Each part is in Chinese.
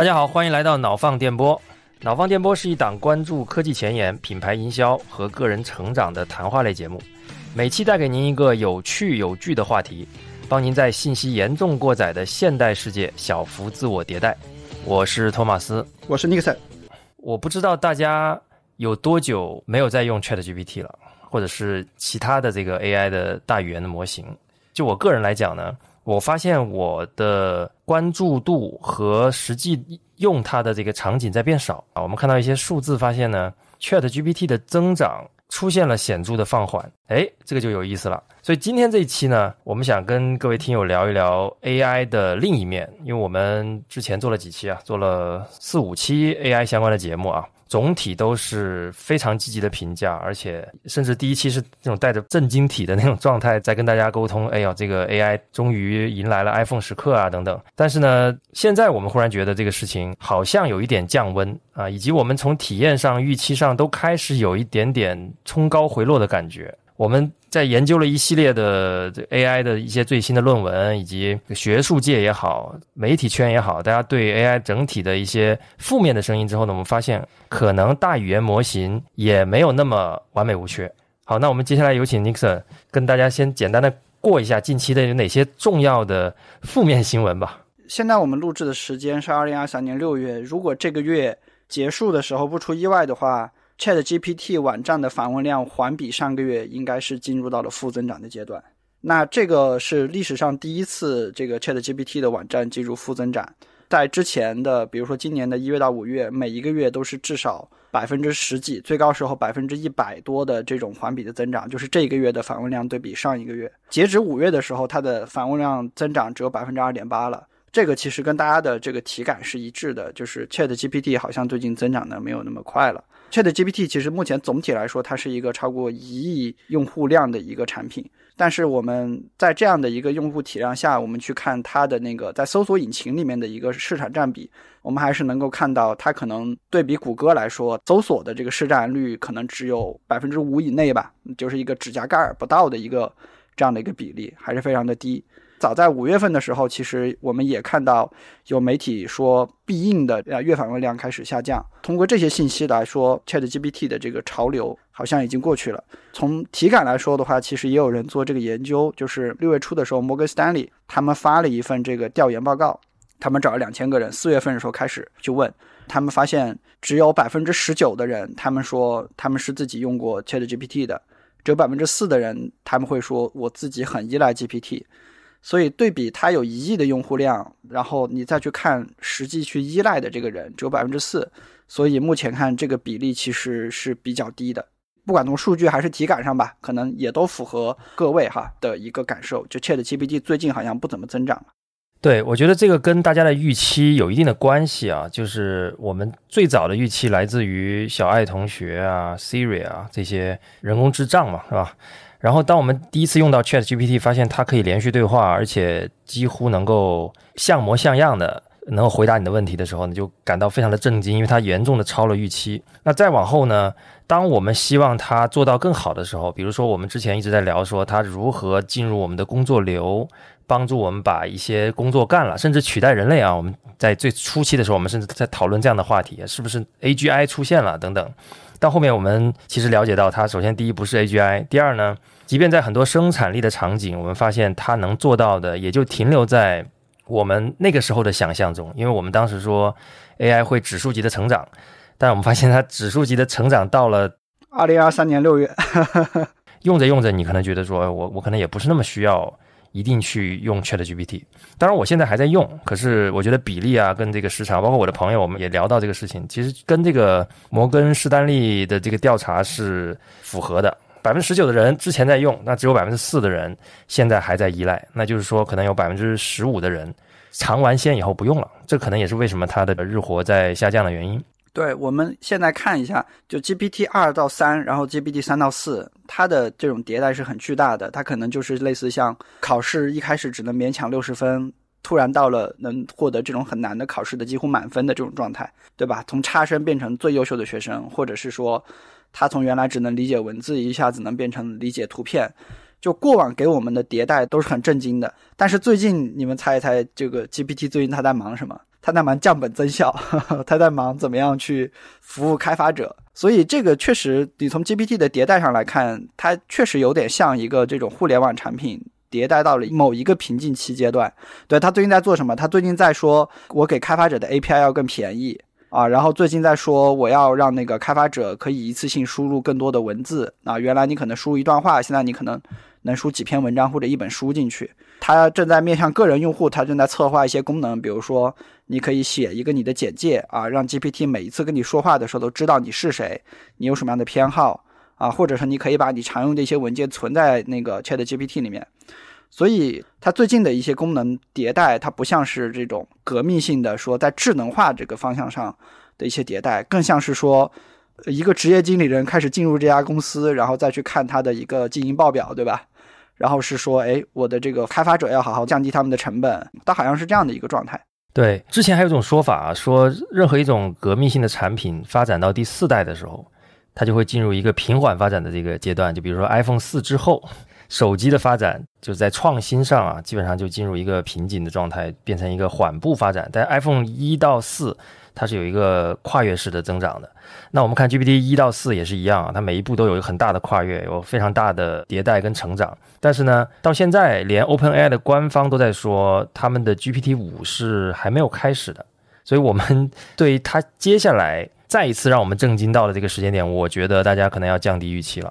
大家好，欢迎来到脑放电波。脑放电波是一档关注科技前沿、品牌营销和个人成长的谈话类节目，每期带给您一个有趣有据的话题，帮您在信息严重过载的现代世界小幅自我迭代。我是托马斯，我是尼克森。我不知道大家有多久没有在用 Chat GPT 了，或者是其他的这个 AI 的大语言的模型。就我个人来讲呢，我发现我的关注度和实际用它的这个场景在变少啊。我们看到一些数字，发现呢，Chat GPT 的增长出现了显著的放缓。哎，这个就有意思了。所以今天这一期呢，我们想跟各位听友聊一聊 AI 的另一面，因为我们之前做了几期啊，做了四五期 AI 相关的节目啊。总体都是非常积极的评价，而且甚至第一期是那种带着震惊体的那种状态在跟大家沟通。哎呦，这个 AI 终于迎来了 iPhone 时刻啊，等等。但是呢，现在我们忽然觉得这个事情好像有一点降温啊，以及我们从体验上、预期上都开始有一点点冲高回落的感觉。我们在研究了一系列的这 AI 的一些最新的论文，以及学术界也好、媒体圈也好，大家对 AI 整体的一些负面的声音之后呢，我们发现可能大语言模型也没有那么完美无缺。好，那我们接下来有请 Nixon 跟大家先简单的过一下近期的有哪些重要的负面新闻吧。现在我们录制的时间是二零二三年六月，如果这个月结束的时候不出意外的话。Chat GPT 网站的访问量环比上个月应该是进入到了负增长的阶段。那这个是历史上第一次，这个 Chat GPT 的网站进入负增长。在之前的，比如说今年的一月到五月，每一个月都是至少百分之十几，最高时候百分之一百多的这种环比的增长。就是这个月的访问量对比上一个月，截止五月的时候，它的访问量增长只有百分之二点八了。这个其实跟大家的这个体感是一致的，就是 Chat GPT 好像最近增长的没有那么快了。Chat GPT 其实目前总体来说，它是一个超过一亿用户量的一个产品。但是我们在这样的一个用户体量下，我们去看它的那个在搜索引擎里面的一个市场占比，我们还是能够看到它可能对比谷歌来说，搜索的这个市占率可能只有百分之五以内吧，就是一个指甲盖儿不到的一个这样的一个比例，还是非常的低。早在五月份的时候，其实我们也看到有媒体说必应的呃月访问量开始下降。通过这些信息来说，ChatGPT 的这个潮流好像已经过去了。从体感来说的话，其实也有人做这个研究，就是六月初的时候，摩根斯丹利他们发了一份这个调研报告，他们找了两千个人，四月份的时候开始就问，他们发现只有百分之十九的人，他们说他们是自己用过 ChatGPT 的，只有百分之四的人他们会说我自己很依赖 GPT。所以对比它有一亿的用户量，然后你再去看实际去依赖的这个人只有百分之四，所以目前看这个比例其实是比较低的。不管从数据还是体感上吧，可能也都符合各位哈的一个感受。就 Chat GPT 最近好像不怎么增长了。对，我觉得这个跟大家的预期有一定的关系啊。就是我们最早的预期来自于小爱同学啊、Siri 啊这些人工智障嘛，是吧？然后，当我们第一次用到 Chat GPT，发现它可以连续对话，而且几乎能够像模像样的能够回答你的问题的时候，你就感到非常的震惊，因为它严重的超了预期。那再往后呢？当我们希望它做到更好的时候，比如说我们之前一直在聊说它如何进入我们的工作流，帮助我们把一些工作干了，甚至取代人类啊。我们在最初期的时候，我们甚至在讨论这样的话题，是不是 AGI 出现了等等。到后面，我们其实了解到，它首先第一不是 AGI，第二呢，即便在很多生产力的场景，我们发现它能做到的，也就停留在我们那个时候的想象中。因为我们当时说 AI 会指数级的成长，但我们发现它指数级的成长到了二零二三年六月，用着用着，你可能觉得说我我可能也不是那么需要。一定去用 Chat GPT，当然我现在还在用，可是我觉得比例啊，跟这个时长，包括我的朋友，我们也聊到这个事情，其实跟这个摩根士丹利的这个调查是符合的。百分之十九的人之前在用，那只有百分之四的人现在还在依赖，那就是说可能有百分之十五的人尝完鲜以后不用了，这可能也是为什么它的日活在下降的原因。对，我们现在看一下，就 GPT 二到三，然后 GPT 三到四，它的这种迭代是很巨大的。它可能就是类似像考试一开始只能勉强六十分，突然到了能获得这种很难的考试的几乎满分的这种状态，对吧？从差生变成最优秀的学生，或者是说，他从原来只能理解文字，一下子能变成理解图片。就过往给我们的迭代都是很震惊的。但是最近，你们猜一猜，这个 GPT 最近它在忙什么？他在忙降本增效，他在忙怎么样去服务开发者。所以这个确实，你从 GPT 的迭代上来看，它确实有点像一个这种互联网产品迭代到了某一个瓶颈期阶段。对他最近在做什么？他最近在说，我给开发者的 API 要更便宜啊，然后最近在说，我要让那个开发者可以一次性输入更多的文字啊。原来你可能输入一段话，现在你可能能输几篇文章或者一本书进去。他正在面向个人用户，他正在策划一些功能，比如说。你可以写一个你的简介啊，让 GPT 每一次跟你说话的时候都知道你是谁，你有什么样的偏好啊，或者是你可以把你常用的一些文件存在那个 Chat GPT 里面。所以它最近的一些功能迭代，它不像是这种革命性的说在智能化这个方向上的一些迭代，更像是说一个职业经理人开始进入这家公司，然后再去看他的一个经营报表，对吧？然后是说，哎，我的这个开发者要好好降低他们的成本，它好像是这样的一个状态。对，之前还有一种说法，啊说任何一种革命性的产品发展到第四代的时候，它就会进入一个平缓发展的这个阶段。就比如说 iPhone 四之后，手机的发展就在创新上啊，基本上就进入一个瓶颈的状态，变成一个缓步发展。但 iPhone 一到四。它是有一个跨越式的增长的。那我们看 GPT 一到四也是一样啊，它每一步都有一个很大的跨越，有非常大的迭代跟成长。但是呢，到现在连 OpenAI 的官方都在说，他们的 GPT 五是还没有开始的。所以，我们对于它接下来再一次让我们震惊到了这个时间点，我觉得大家可能要降低预期了。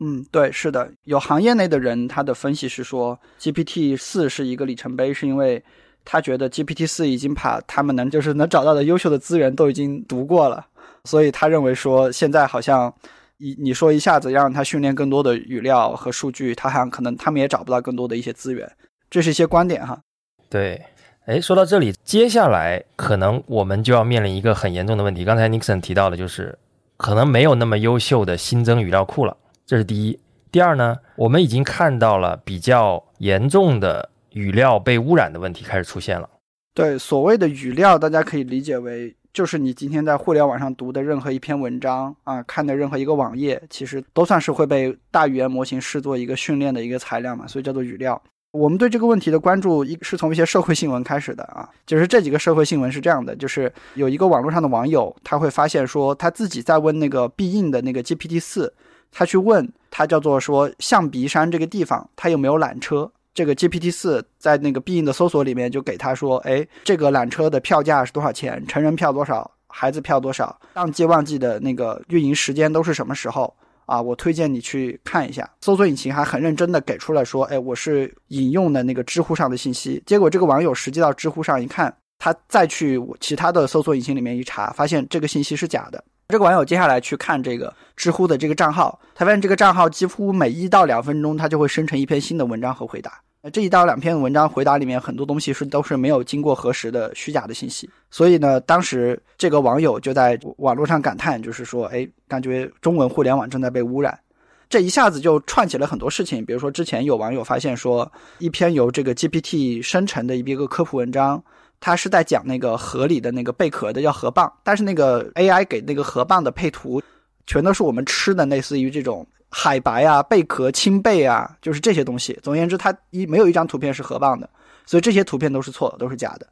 嗯，对，是的，有行业内的人他的分析是说，GPT 四是一个里程碑，是因为。他觉得 GPT 四已经把他们能就是能找到的优秀的资源都已经读过了，所以他认为说现在好像你你说一下子让他训练更多的语料和数据，他好像可能他们也找不到更多的一些资源，这是一些观点哈。对，哎，说到这里，接下来可能我们就要面临一个很严重的问题。刚才 Nixon 提到的就是可能没有那么优秀的新增语料库了，这是第一。第二呢，我们已经看到了比较严重的。语料被污染的问题开始出现了。对，所谓的语料，大家可以理解为就是你今天在互联网上读的任何一篇文章啊，看的任何一个网页，其实都算是会被大语言模型视作一个训练的一个材料嘛，所以叫做语料。我们对这个问题的关注，一是从一些社会新闻开始的啊，就是这几个社会新闻是这样的，就是有一个网络上的网友，他会发现说他自己在问那个必应的那个 GPT 四，他去问他叫做说象鼻山这个地方，他有没有缆车。这个 GPT 四在那个必应的搜索里面就给他说，哎，这个缆车的票价是多少钱？成人票多少？孩子票多少？淡季旺季的那个运营时间都是什么时候？啊，我推荐你去看一下。搜索引擎还很认真的给出了说，哎，我是引用的那个知乎上的信息。结果这个网友实际到知乎上一看，他再去其他的搜索引擎里面一查，发现这个信息是假的。这个网友接下来去看这个知乎的这个账号，他发现这个账号几乎每一到两分钟，他就会生成一篇新的文章和回答。这一到两篇文章回答里面，很多东西是都是没有经过核实的虚假的信息。所以呢，当时这个网友就在网络上感叹，就是说，哎，感觉中文互联网正在被污染。这一下子就串起了很多事情，比如说之前有网友发现说，一篇由这个 GPT 生成的一个科普文章。他是在讲那个河里的那个贝壳的叫河蚌，但是那个 AI 给那个河蚌的配图，全都是我们吃的类似于这种海白啊、贝壳、青贝啊，就是这些东西。总而言之，它一没有一张图片是河蚌的，所以这些图片都是错的，都是假的。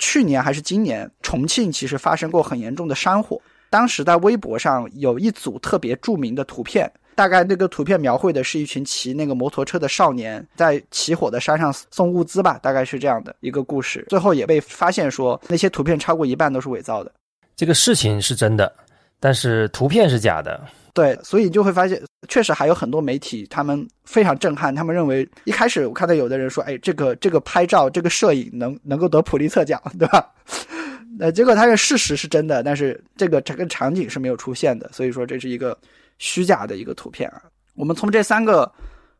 去年还是今年，重庆其实发生过很严重的山火，当时在微博上有一组特别著名的图片。大概那个图片描绘的是一群骑那个摩托车的少年在起火的山上送物资吧，大概是这样的一个故事。最后也被发现说那些图片超过一半都是伪造的。这个事情是真的，但是图片是假的。对，所以就会发现，确实还有很多媒体他们非常震撼，他们认为一开始我看到有的人说，哎，这个这个拍照这个摄影能能够得普利策奖，对吧？那结果它的事实是真的，但是这个整个场景是没有出现的，所以说这是一个。虚假的一个图片啊，我们从这三个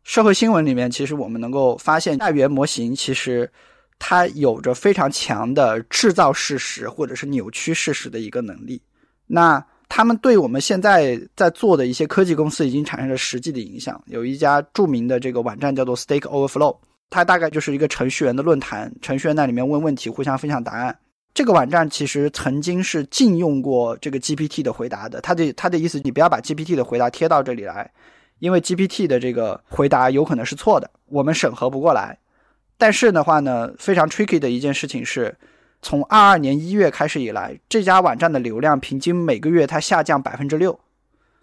社会新闻里面，其实我们能够发现，大语言模型其实它有着非常强的制造事实或者是扭曲事实的一个能力。那他们对我们现在在做的一些科技公司已经产生了实际的影响。有一家著名的这个网站叫做 Stack Overflow，它大概就是一个程序员的论坛，程序员那里面问问题，互相分享答案。这个网站其实曾经是禁用过这个 GPT 的回答的。他的他的意思，你不要把 GPT 的回答贴到这里来，因为 GPT 的这个回答有可能是错的，我们审核不过来。但是的话呢，非常 tricky 的一件事情是从二二年一月开始以来，这家网站的流量平均每个月它下降百分之六，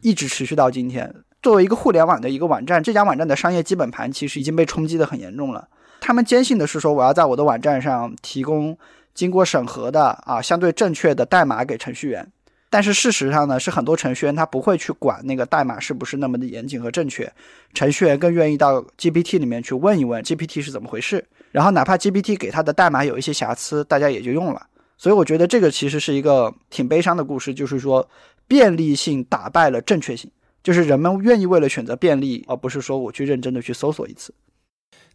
一直持续到今天。作为一个互联网的一个网站，这家网站的商业基本盘其实已经被冲击的很严重了。他们坚信的是说，我要在我的网站上提供经过审核的啊相对正确的代码给程序员。但是事实上呢，是很多程序员他不会去管那个代码是不是那么的严谨和正确。程序员更愿意到 GPT 里面去问一问 GPT 是怎么回事，然后哪怕 GPT 给他的代码有一些瑕疵，大家也就用了。所以我觉得这个其实是一个挺悲伤的故事，就是说便利性打败了正确性。就是人们愿意为了选择便利，而不是说我去认真的去搜索一次。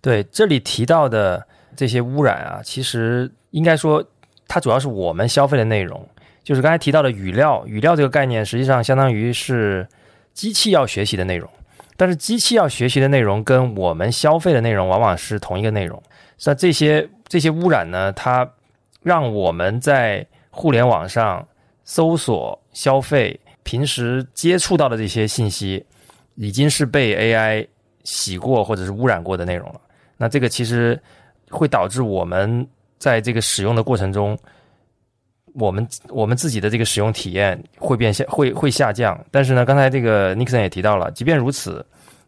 对，这里提到的这些污染啊，其实应该说它主要是我们消费的内容。就是刚才提到的语料，语料这个概念实际上相当于是机器要学习的内容，但是机器要学习的内容跟我们消费的内容往往是同一个内容。那这些这些污染呢，它让我们在互联网上搜索消费。平时接触到的这些信息，已经是被 AI 洗过或者是污染过的内容了。那这个其实会导致我们在这个使用的过程中，我们我们自己的这个使用体验会变下会会下降。但是呢，刚才这个 Nixon 也提到了，即便如此，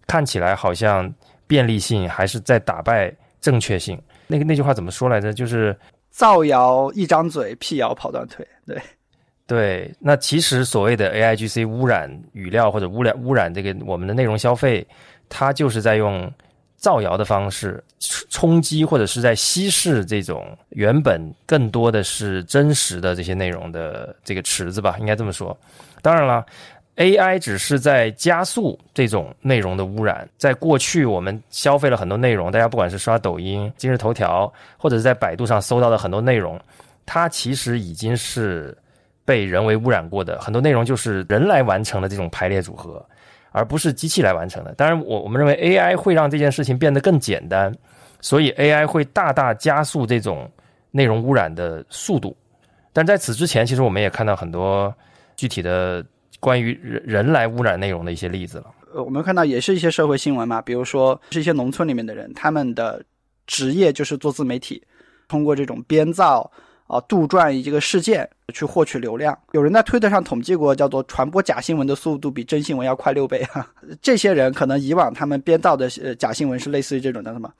看起来好像便利性还是在打败正确性。那个那句话怎么说来着？就是造谣一张嘴，辟谣跑断腿。对。对，那其实所谓的 A I G C 污染语料或者污染污染这个我们的内容消费，它就是在用造谣的方式冲击或者是在稀释这种原本更多的是真实的这些内容的这个池子吧，应该这么说。当然了，A I 只是在加速这种内容的污染。在过去，我们消费了很多内容，大家不管是刷抖音、今日头条，或者是在百度上搜到的很多内容，它其实已经是。被人为污染过的很多内容，就是人来完成的这种排列组合，而不是机器来完成的。当然，我我们认为 AI 会让这件事情变得更简单，所以 AI 会大大加速这种内容污染的速度。但在此之前，其实我们也看到很多具体的关于人人来污染内容的一些例子了。呃，我们看到也是一些社会新闻嘛，比如说是一些农村里面的人，他们的职业就是做自媒体，通过这种编造。啊，杜撰一个事件去获取流量。有人在推特上统计过，叫做传播假新闻的速度比真新闻要快六倍哈。这些人可能以往他们编造的呃假新闻是类似于这种的什么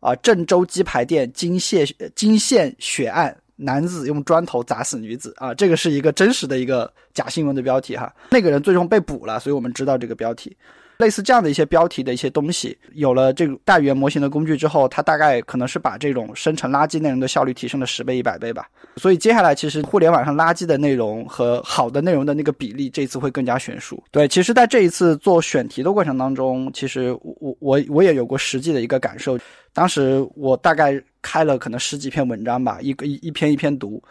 啊，郑州鸡排店惊现惊现血案，男子用砖头砸死女子啊，这个是一个真实的一个假新闻的标题哈。那个人最终被捕了，所以我们知道这个标题。类似这样的一些标题的一些东西，有了这个大语言模型的工具之后，它大概可能是把这种生成垃圾内容的效率提升了十倍、一百倍吧。所以接下来，其实互联网上垃圾的内容和好的内容的那个比例，这次会更加悬殊。对，其实在这一次做选题的过程当中，其实我我我也有过实际的一个感受。当时我大概开了可能十几篇文章吧，一个一一篇一篇读。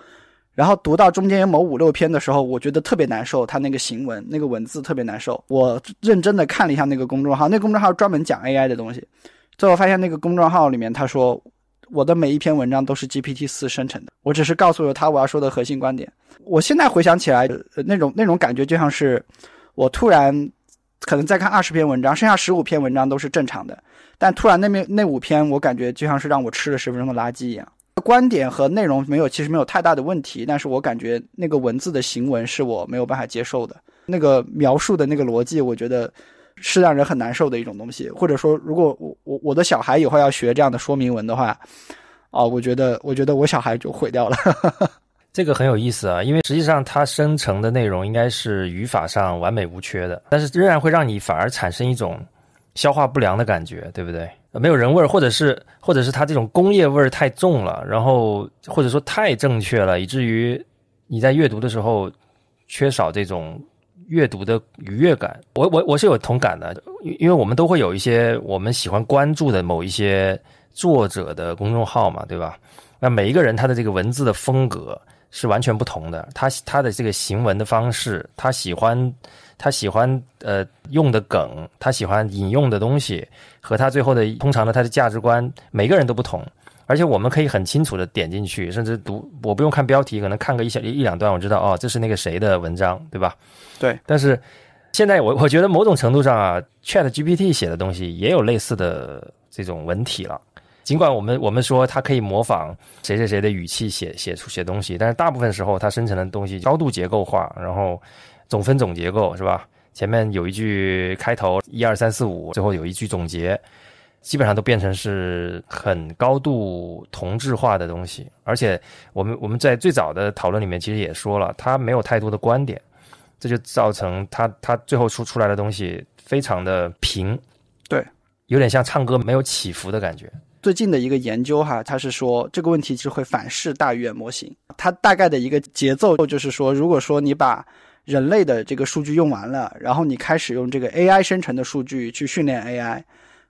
然后读到中间某五六篇的时候，我觉得特别难受，他那个行文、那个文字特别难受。我认真的看了一下那个公众号，那公众号专门讲 AI 的东西。最后发现那个公众号里面他说，我的每一篇文章都是 GPT 四生成的，我只是告诉了他我要说的核心观点。我现在回想起来，那种那种感觉就像是我突然可能再看二十篇文章，剩下十五篇文章都是正常的，但突然那边那五篇，我感觉就像是让我吃了十分钟的垃圾一样。观点和内容没有，其实没有太大的问题，但是我感觉那个文字的行文是我没有办法接受的。那个描述的那个逻辑，我觉得是让人很难受的一种东西。或者说，如果我我我的小孩以后要学这样的说明文的话，哦，我觉得我觉得我小孩就毁掉了。这个很有意思啊，因为实际上它生成的内容应该是语法上完美无缺的，但是仍然会让你反而产生一种消化不良的感觉，对不对？没有人味儿，或者是，或者是它这种工业味儿太重了，然后或者说太正确了，以至于你在阅读的时候缺少这种阅读的愉悦感。我我我是有同感的，因为我们都会有一些我们喜欢关注的某一些作者的公众号嘛，对吧？那每一个人他的这个文字的风格是完全不同的，他他的这个行文的方式，他喜欢。他喜欢呃用的梗，他喜欢引用的东西，和他最后的通常的他的价值观，每个人都不同。而且我们可以很清楚的点进去，甚至读，我不用看标题，可能看个一小一两段，我知道哦，这是那个谁的文章，对吧？对。但是现在我我觉得某种程度上啊，Chat GPT 写的东西也有类似的这种文体了。尽管我们我们说它可以模仿谁谁谁的语气写写出写东西，但是大部分时候它生成的东西高度结构化，然后总分总结构是吧？前面有一句开头一二三四五，最后有一句总结，基本上都变成是很高度同质化的东西。而且我们我们在最早的讨论里面其实也说了，他没有太多的观点，这就造成他他最后出出来的东西非常的平，对，有点像唱歌没有起伏的感觉。最近的一个研究哈，它是说这个问题是会反噬大语言模型。它大概的一个节奏就是说，如果说你把人类的这个数据用完了，然后你开始用这个 AI 生成的数据去训练 AI，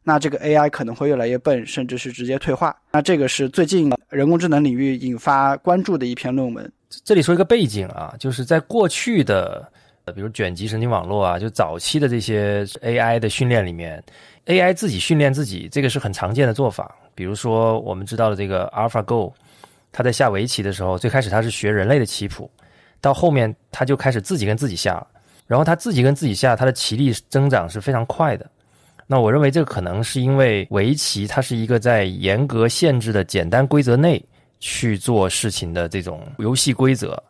那这个 AI 可能会越来越笨，甚至是直接退化。那这个是最近人工智能领域引发关注的一篇论文。这里说一个背景啊，就是在过去的，比如卷积神经网络啊，就早期的这些 AI 的训练里面。AI 自己训练自己，这个是很常见的做法。比如说，我们知道的这个 AlphaGo，它在下围棋的时候，最开始它是学人类的棋谱，到后面他就开始自己跟自己下了，然后他自己跟自己下，他的棋力增长是非常快的。那我认为这可能是因为围棋它是一个在严格限制的简单规则内去做事情的这种游戏规则，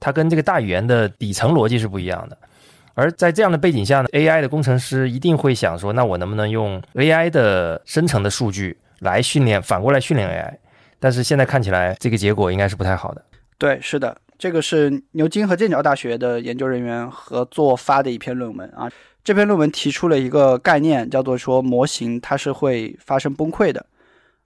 它跟这个大语言的底层逻辑是不一样的。而在这样的背景下呢，AI 的工程师一定会想说，那我能不能用 AI 的生成的数据来训练，反过来训练 AI？但是现在看起来，这个结果应该是不太好的。对，是的，这个是牛津和剑桥大学的研究人员合作发的一篇论文啊。这篇论文提出了一个概念，叫做说模型它是会发生崩溃的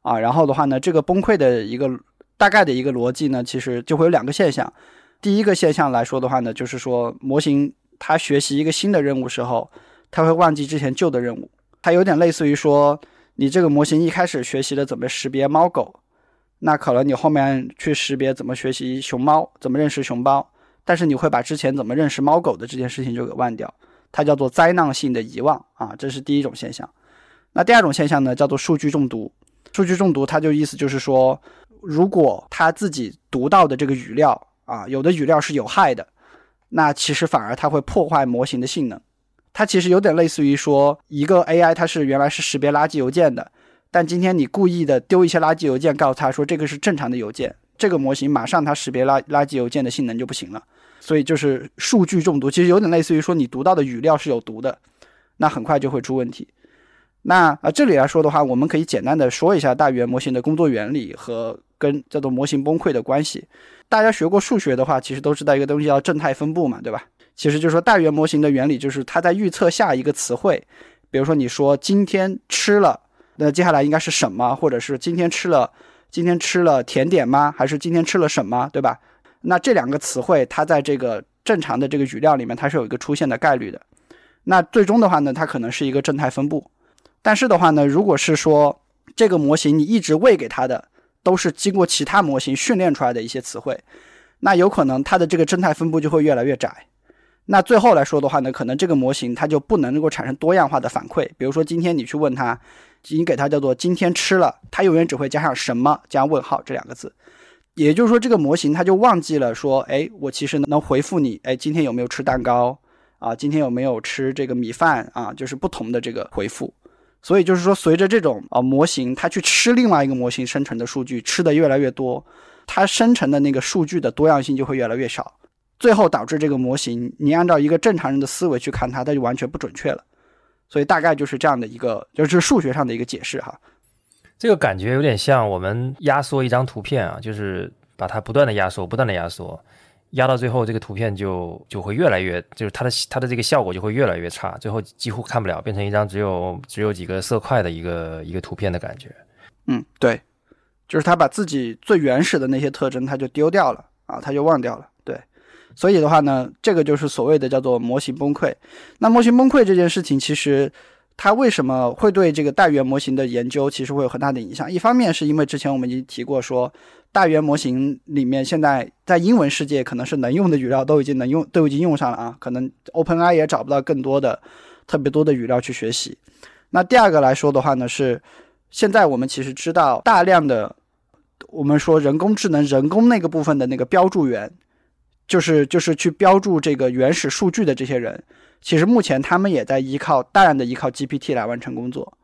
啊。然后的话呢，这个崩溃的一个大概的一个逻辑呢，其实就会有两个现象。第一个现象来说的话呢，就是说模型。它学习一个新的任务时候，它会忘记之前旧的任务。它有点类似于说，你这个模型一开始学习的怎么识别猫狗，那可能你后面去识别怎么学习熊猫，怎么认识熊猫，但是你会把之前怎么认识猫狗的这件事情就给忘掉。它叫做灾难性的遗忘啊，这是第一种现象。那第二种现象呢，叫做数据中毒。数据中毒，它就意思就是说，如果他自己读到的这个语料啊，有的语料是有害的。那其实反而它会破坏模型的性能，它其实有点类似于说一个 AI，它是原来是识别垃圾邮件的，但今天你故意的丢一些垃圾邮件，告诉他说这个是正常的邮件，这个模型马上它识别垃垃圾邮件的性能就不行了，所以就是数据中毒，其实有点类似于说你读到的语料是有毒的，那很快就会出问题。那啊这里来说的话，我们可以简单的说一下大语言模型的工作原理和跟叫做模型崩溃的关系。大家学过数学的话，其实都知道一个东西叫正态分布嘛，对吧？其实就是说大语言模型的原理就是它在预测下一个词汇，比如说你说今天吃了，那接下来应该是什么？或者是今天吃了，今天吃了甜点吗？还是今天吃了什么？对吧？那这两个词汇它在这个正常的这个语料里面，它是有一个出现的概率的。那最终的话呢，它可能是一个正态分布。但是的话呢，如果是说这个模型你一直喂给它的。都是经过其他模型训练出来的一些词汇，那有可能它的这个正态分布就会越来越窄。那最后来说的话呢，可能这个模型它就不能够产生多样化的反馈。比如说今天你去问它，你给它叫做今天吃了，它永远只会加上什么加问号这两个字。也就是说，这个模型它就忘记了说，哎，我其实能回复你，哎，今天有没有吃蛋糕啊？今天有没有吃这个米饭啊？就是不同的这个回复。所以就是说，随着这种啊模型，它去吃另外一个模型生成的数据，吃的越来越多，它生成的那个数据的多样性就会越来越少，最后导致这个模型，你按照一个正常人的思维去看它，它就完全不准确了。所以大概就是这样的一个，就是数学上的一个解释哈。这个感觉有点像我们压缩一张图片啊，就是把它不断的压缩，不断的压缩。压到最后，这个图片就就会越来越，就是它的它的这个效果就会越来越差，最后几乎看不了，变成一张只有只有几个色块的一个一个图片的感觉。嗯，对，就是它把自己最原始的那些特征，它就丢掉了啊，它就忘掉了。所以的话呢，这个就是所谓的叫做模型崩溃。那模型崩溃这件事情，其实它为什么会对这个大语言模型的研究其实会有很大的影响？一方面是因为之前我们已经提过说。大语言模型里面，现在在英文世界可能是能用的语料都已经能用，都已经用上了啊。可能 OpenAI 也找不到更多的、特别多的语料去学习。那第二个来说的话呢，是现在我们其实知道大量的，我们说人工智能人工那个部分的那个标注员，就是就是去标注这个原始数据的这些人，其实目前他们也在依靠大量的依靠 GPT 来完成工作。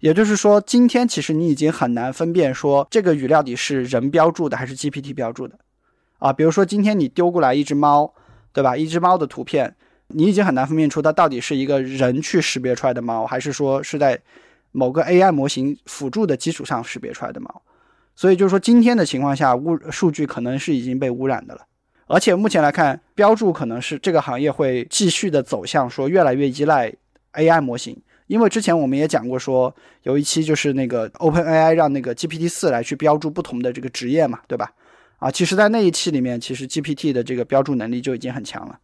也就是说，今天其实你已经很难分辨说这个语料底是人标注的还是 GPT 标注的，啊，比如说今天你丢过来一只猫，对吧？一只猫的图片，你已经很难分辨出它到底是一个人去识别出来的猫，还是说是在某个 AI 模型辅助的基础上识别出来的猫。所以就是说，今天的情况下，污数据可能是已经被污染的了。而且目前来看，标注可能是这个行业会继续的走向说越来越依赖 AI 模型。因为之前我们也讲过，说有一期就是那个 OpenAI 让那个 GPT 四来去标注不同的这个职业嘛，对吧？啊，其实，在那一期里面，其实 GPT 的这个标注能力就已经很强了。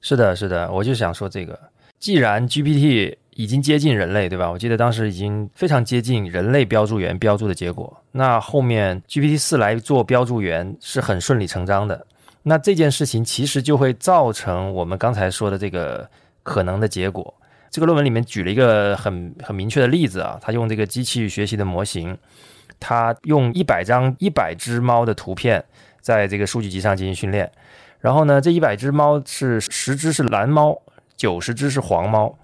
是的，是的，我就想说这个，既然 GPT 已经接近人类，对吧？我记得当时已经非常接近人类标注员标注的结果，那后面 GPT 四来做标注员是很顺理成章的。那这件事情其实就会造成我们刚才说的这个可能的结果。这个论文里面举了一个很很明确的例子啊，他用这个机器学习的模型，他用一百张一百只猫的图片在这个数据集上进行训练，然后呢，这一百只猫是十只是蓝猫，九十只是黄猫，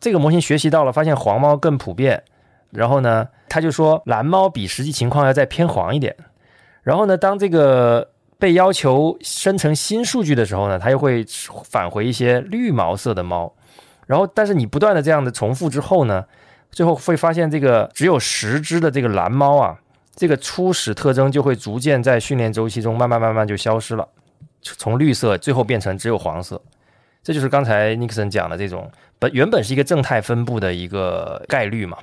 这个模型学习到了，发现黄猫更普遍，然后呢，他就说蓝猫比实际情况要再偏黄一点，然后呢，当这个被要求生成新数据的时候呢，它又会返回一些绿毛色的猫。然后，但是你不断的这样的重复之后呢，最后会发现这个只有十只的这个蓝猫啊，这个初始特征就会逐渐在训练周期中慢慢慢慢就消失了，从绿色最后变成只有黄色。这就是刚才尼克森讲的这种本原本是一个正态分布的一个概率嘛，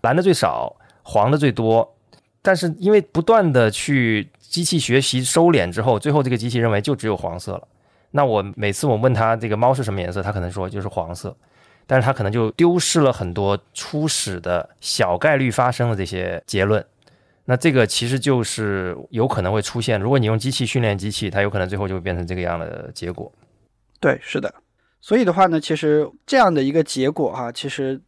蓝的最少，黄的最多，但是因为不断的去机器学习收敛之后，最后这个机器认为就只有黄色了。那我每次我问他这个猫是什么颜色，他可能说就是黄色，但是他可能就丢失了很多初始的小概率发生的这些结论。那这个其实就是有可能会出现，如果你用机器训练机器，它有可能最后就会变成这个样的结果。对，是的。所以的话呢，其实这样的一个结果哈，其实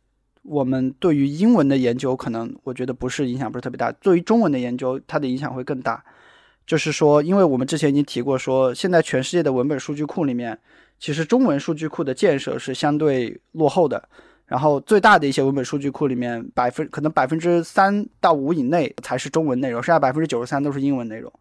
我们对于英文的研究可能我觉得不是影响不是特别大，对于中文的研究它的影响会更大。就是说，因为我们之前已经提过，说现在全世界的文本数据库里面，其实中文数据库的建设是相对落后的。然后最大的一些文本数据库里面，百分可能百分之三到五以内才是中文内容，剩下百分之九十三都是英文内容。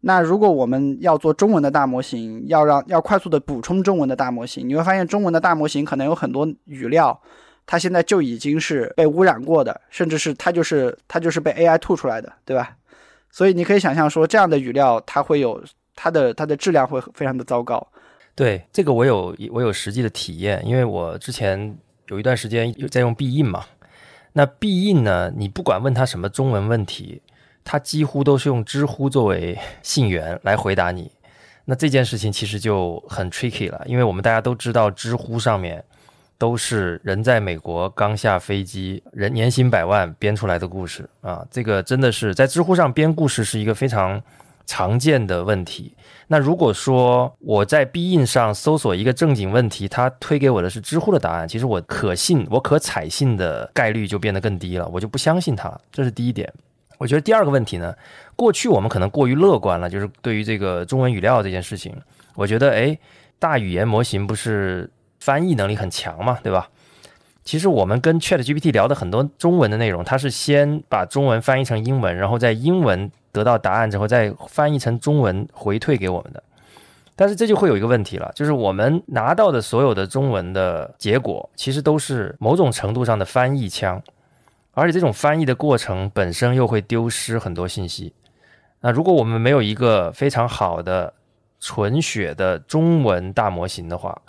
那如果我们要做中文的大模型，要让要快速的补充中文的大模型，你会发现中文的大模型可能有很多语料，它现在就已经是被污染过的，甚至是它就是它就是被 AI 吐出来的，对吧？所以你可以想象说，这样的语料它会有它的它的质量会非常的糟糕。对这个我有我有实际的体验，因为我之前有一段时间在用必应嘛。那必应呢，你不管问他什么中文问题，他几乎都是用知乎作为信源来回答你。那这件事情其实就很 tricky 了，因为我们大家都知道知乎上面。都是人在美国刚下飞机，人年薪百万编出来的故事啊！这个真的是在知乎上编故事是一个非常常见的问题。那如果说我在必应上搜索一个正经问题，它推给我的是知乎的答案，其实我可信、我可采信的概率就变得更低了，我就不相信它。这是第一点。我觉得第二个问题呢，过去我们可能过于乐观了，就是对于这个中文语料这件事情，我觉得哎，大语言模型不是。翻译能力很强嘛，对吧？其实我们跟 Chat GPT 聊的很多中文的内容，它是先把中文翻译成英文，然后在英文得到答案之后，再翻译成中文回退给我们的。但是这就会有一个问题了，就是我们拿到的所有的中文的结果，其实都是某种程度上的翻译腔，而且这种翻译的过程本身又会丢失很多信息。那如果我们没有一个非常好的纯血的中文大模型的话，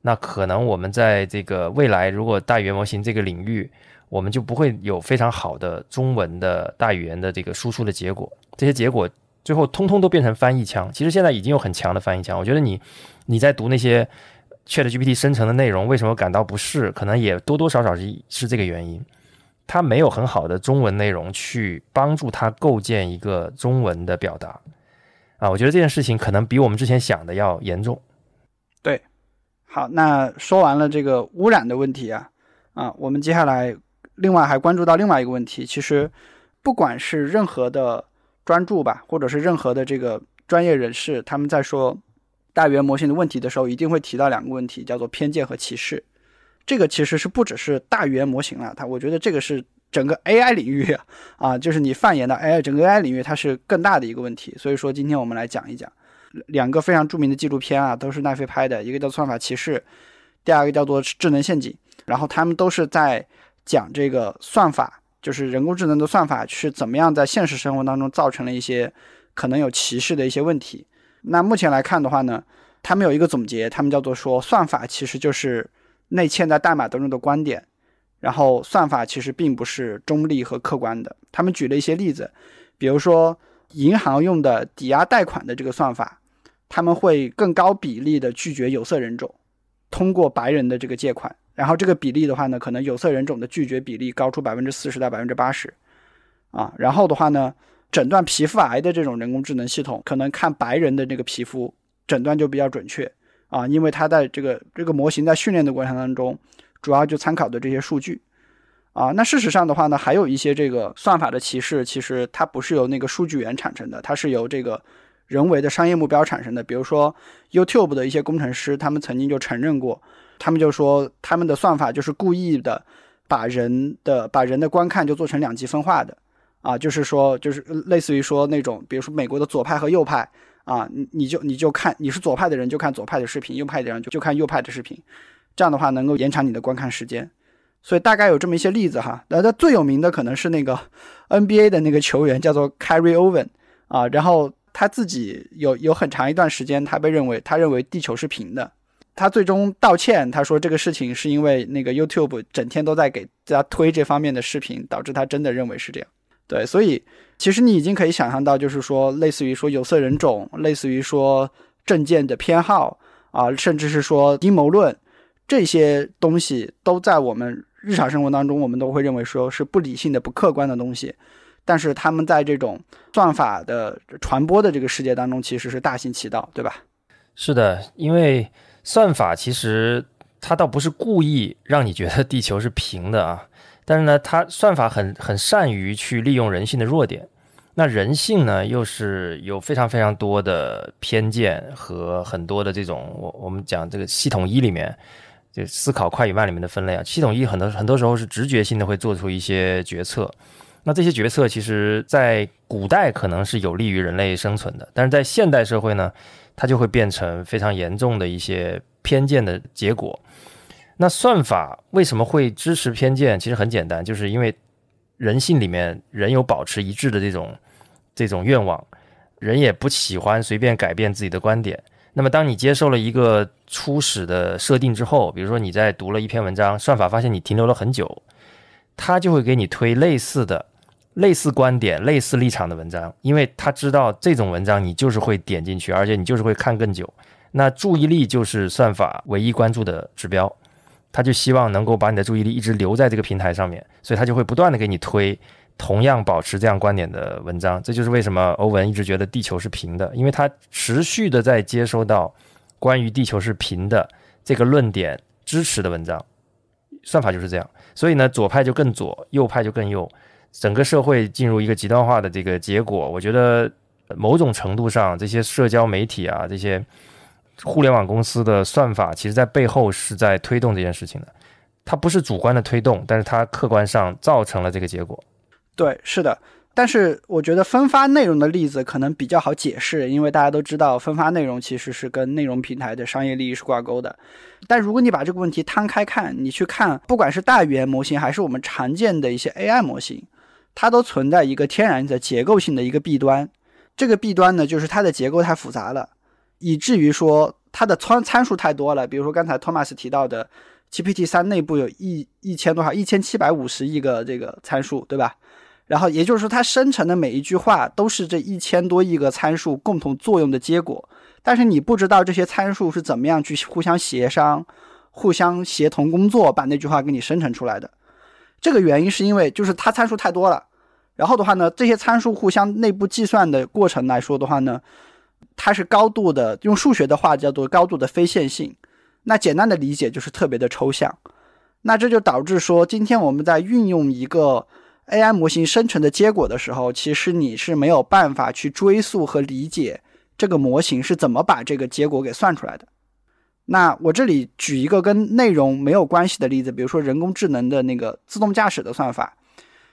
那可能我们在这个未来，如果大语言模型这个领域，我们就不会有非常好的中文的大语言的这个输出的结果。这些结果最后通通都变成翻译腔。其实现在已经有很强的翻译腔。我觉得你你在读那些 Chat GPT 生成的内容，为什么感到不适？可能也多多少少是是这个原因。它没有很好的中文内容去帮助它构建一个中文的表达。啊，我觉得这件事情可能比我们之前想的要严重。对。好，那说完了这个污染的问题啊，啊，我们接下来另外还关注到另外一个问题。其实，不管是任何的专注吧，或者是任何的这个专业人士，他们在说大语言模型的问题的时候，一定会提到两个问题，叫做偏见和歧视。这个其实是不只是大语言模型了，它我觉得这个是整个 AI 领域啊，就是你泛延到 AI 整个 AI 领域，它是更大的一个问题。所以说，今天我们来讲一讲两个非常著名的纪录片啊，都是奈飞拍的，一个叫《算法骑士》，第二个叫做《智能陷阱》。然后他们都是在讲这个算法，就是人工智能的算法是怎么样在现实生活当中造成了一些可能有歧视的一些问题。那目前来看的话呢，他们有一个总结，他们叫做说，算法其实就是内嵌在代码当中的观点。然后算法其实并不是中立和客观的。他们举了一些例子，比如说银行用的抵押贷款的这个算法，他们会更高比例的拒绝有色人种通过白人的这个借款。然后这个比例的话呢，可能有色人种的拒绝比例高出百分之四十到百分之八十，啊，然后的话呢，诊断皮肤癌的这种人工智能系统，可能看白人的这个皮肤诊断就比较准确，啊，因为它在这个这个模型在训练的过程当中。主要就参考的这些数据，啊，那事实上的话呢，还有一些这个算法的歧视，其实它不是由那个数据源产生的，它是由这个人为的商业目标产生的。比如说 YouTube 的一些工程师，他们曾经就承认过，他们就说他们的算法就是故意的把人的把人的观看就做成两极分化的，啊，就是说就是类似于说那种，比如说美国的左派和右派，啊，你你就你就看你是左派的人就看左派的视频，右派的人就就看右派的视频。这样的话能够延长你的观看时间，所以大概有这么一些例子哈。那最有名的可能是那个 NBA 的那个球员叫做 Kyrie Irving 啊，然后他自己有有很长一段时间他被认为他认为地球是平的，他最终道歉，他说这个事情是因为那个 YouTube 整天都在给大家推这方面的视频，导致他真的认为是这样。对，所以其实你已经可以想象到，就是说类似于说有色人种，类似于说证件的偏好啊，甚至是说阴谋论。这些东西都在我们日常生活当中，我们都会认为说是不理性的、不客观的东西，但是他们在这种算法的传播的这个世界当中，其实是大行其道，对吧？是的，因为算法其实它倒不是故意让你觉得地球是平的啊，但是呢，它算法很很善于去利用人性的弱点，那人性呢又是有非常非常多的偏见和很多的这种，我我们讲这个系统一里面。就思考快与慢里面的分类啊，系统一很多很多时候是直觉性的会做出一些决策，那这些决策其实在古代可能是有利于人类生存的，但是在现代社会呢，它就会变成非常严重的一些偏见的结果。那算法为什么会支持偏见？其实很简单，就是因为人性里面人有保持一致的这种这种愿望，人也不喜欢随便改变自己的观点。那么，当你接受了一个初始的设定之后，比如说你在读了一篇文章，算法发现你停留了很久，它就会给你推类似的、类似观点、类似立场的文章，因为他知道这种文章你就是会点进去，而且你就是会看更久。那注意力就是算法唯一关注的指标，他就希望能够把你的注意力一直留在这个平台上面，所以他就会不断的给你推。同样保持这样观点的文章，这就是为什么欧文一直觉得地球是平的，因为他持续的在接收到关于地球是平的这个论点支持的文章。算法就是这样，所以呢，左派就更左，右派就更右，整个社会进入一个极端化的这个结果。我觉得某种程度上，这些社交媒体啊，这些互联网公司的算法，其实在背后是在推动这件事情的。它不是主观的推动，但是它客观上造成了这个结果。对，是的，但是我觉得分发内容的例子可能比较好解释，因为大家都知道分发内容其实是跟内容平台的商业利益是挂钩的。但如果你把这个问题摊开看，你去看，不管是大语言模型还是我们常见的一些 AI 模型，它都存在一个天然的结构性的一个弊端。这个弊端呢，就是它的结构太复杂了，以至于说它的参参数太多了。比如说刚才托马斯提到的，GPT 三内部有一一千多少，一千七百五十亿个这个参数，对吧？然后也就是说，它生成的每一句话都是这一千多亿个参数共同作用的结果。但是你不知道这些参数是怎么样去互相协商、互相协同工作，把那句话给你生成出来的。这个原因是因为就是它参数太多了。然后的话呢，这些参数互相内部计算的过程来说的话呢，它是高度的用数学的话叫做高度的非线性。那简单的理解就是特别的抽象。那这就导致说，今天我们在运用一个。AI 模型生成的结果的时候，其实你是没有办法去追溯和理解这个模型是怎么把这个结果给算出来的。那我这里举一个跟内容没有关系的例子，比如说人工智能的那个自动驾驶的算法。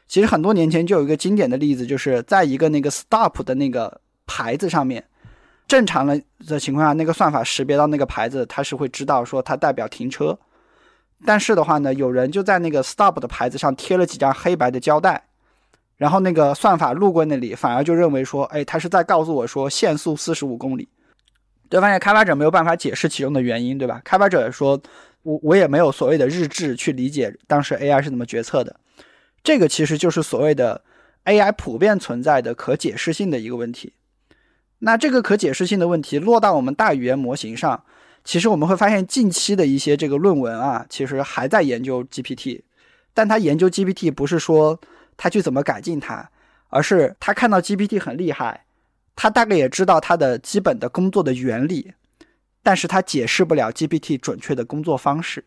其实很多年前就有一个经典的例子，就是在一个那个 stop 的那个牌子上面，正常的的情况下，那个算法识别到那个牌子，它是会知道说它代表停车。但是的话呢，有人就在那个 stop 的牌子上贴了几张黑白的胶带，然后那个算法路过那里，反而就认为说，哎，他是在告诉我说限速四十五公里。就发现开发者没有办法解释其中的原因，对吧？开发者说，我我也没有所谓的日志去理解当时 AI 是怎么决策的。这个其实就是所谓的 AI 普遍存在的可解释性的一个问题。那这个可解释性的问题落到我们大语言模型上，其实我们会发现近期的一些这个论文啊，其实还在研究 GPT，但他研究 GPT 不是说他去怎么改进它，而是他看到 GPT 很厉害，他大概也知道它的基本的工作的原理，但是他解释不了 GPT 准确的工作方式。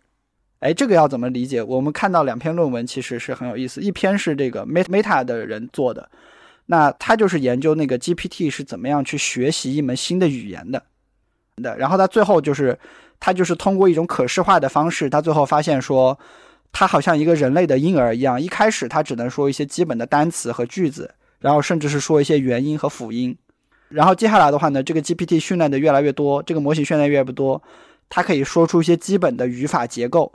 哎，这个要怎么理解？我们看到两篇论文其实是很有意思，一篇是这个 Meta 的人做的，那他就是研究那个 GPT 是怎么样去学习一门新的语言的，的。然后他最后就是他就是通过一种可视化的方式，他最后发现说，他好像一个人类的婴儿一样，一开始他只能说一些基本的单词和句子，然后甚至是说一些元音和辅音，然后接下来的话呢，这个 GPT 训练的越来越多，这个模型训练越来越多，它可以说出一些基本的语法结构。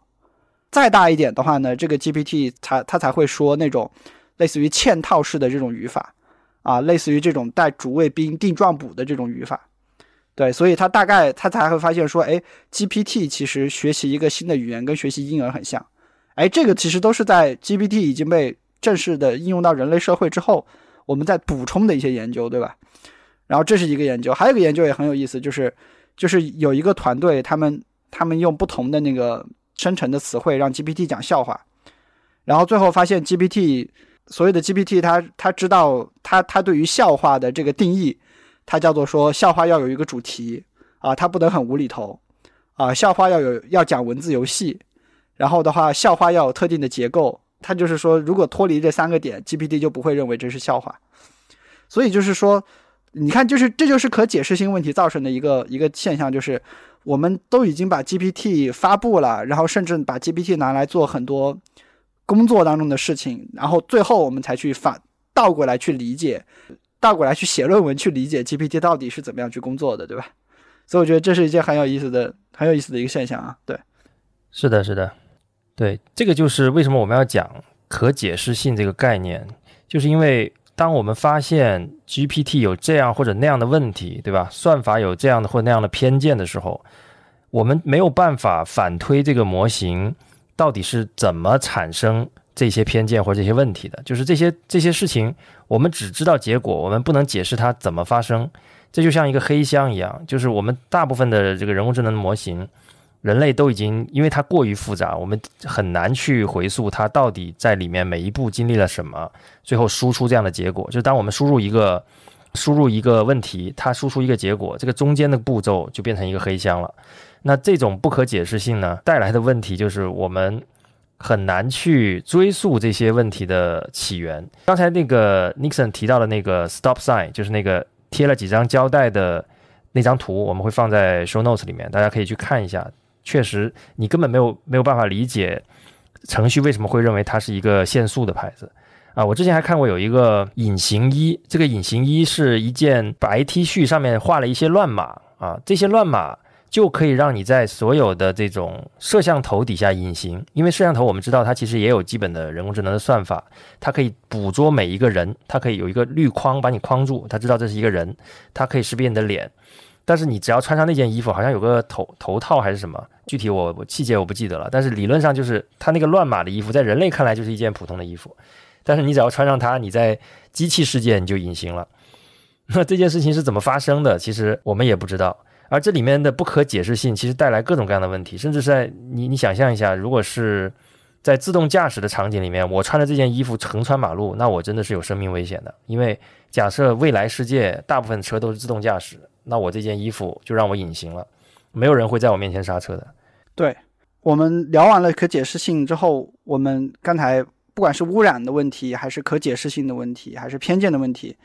再大一点的话呢，这个 GPT 它它才会说那种类似于嵌套式的这种语法啊，类似于这种带主谓宾定状补的这种语法。对，所以它大概它才会发现说，哎，GPT 其实学习一个新的语言跟学习婴儿很像。哎，这个其实都是在 GPT 已经被正式的应用到人类社会之后，我们在补充的一些研究，对吧？然后这是一个研究，还有一个研究也很有意思，就是就是有一个团队，他们他们用不同的那个。生成的词汇让 GPT 讲笑话，然后最后发现 GPT 所有的 GPT，它它知道它它对于笑话的这个定义，它叫做说笑话要有一个主题啊，它不能很无厘头啊，笑话要有要讲文字游戏，然后的话笑话要有特定的结构，它就是说如果脱离这三个点，GPT 就不会认为这是笑话。所以就是说，你看，就是这就是可解释性问题造成的一个一个现象，就是。我们都已经把 GPT 发布了，然后甚至把 GPT 拿来做很多工作当中的事情，然后最后我们才去反倒过来去理解，倒过来去写论文去理解 GPT 到底是怎么样去工作的，对吧？所以我觉得这是一件很有意思的、很有意思的一个现象啊。对，是的，是的，对，这个就是为什么我们要讲可解释性这个概念，就是因为。当我们发现 GPT 有这样或者那样的问题，对吧？算法有这样的或那样的偏见的时候，我们没有办法反推这个模型到底是怎么产生这些偏见或者这些问题的。就是这些这些事情，我们只知道结果，我们不能解释它怎么发生。这就像一个黑箱一样，就是我们大部分的这个人工智能的模型。人类都已经，因为它过于复杂，我们很难去回溯它到底在里面每一步经历了什么，最后输出这样的结果。就当我们输入一个输入一个问题，它输出一个结果，这个中间的步骤就变成一个黑箱了。那这种不可解释性呢，带来的问题就是我们很难去追溯这些问题的起源。刚才那个 Nixon 提到的那个 stop sign，就是那个贴了几张胶带的那张图，我们会放在 show notes 里面，大家可以去看一下。确实，你根本没有没有办法理解程序为什么会认为它是一个限速的牌子啊！我之前还看过有一个隐形衣，这个隐形衣是一件白 T 恤，上面画了一些乱码啊，这些乱码就可以让你在所有的这种摄像头底下隐形，因为摄像头我们知道它其实也有基本的人工智能的算法，它可以捕捉每一个人，它可以有一个绿框把你框住，它知道这是一个人，它可以识别你的脸。但是你只要穿上那件衣服，好像有个头头套还是什么，具体我我细节我不记得了。但是理论上就是它那个乱码的衣服，在人类看来就是一件普通的衣服，但是你只要穿上它，你在机器世界你就隐形了。那这件事情是怎么发生的？其实我们也不知道。而这里面的不可解释性，其实带来各种各样的问题，甚至是在你你想象一下，如果是在自动驾驶的场景里面，我穿着这件衣服横穿马路，那我真的是有生命危险的。因为假设未来世界大部分车都是自动驾驶。那我这件衣服就让我隐形了，没有人会在我面前刹车的。对，我们聊完了可解释性之后，我们刚才不管是污染的问题，还是可解释性的问题，还是偏见的问题，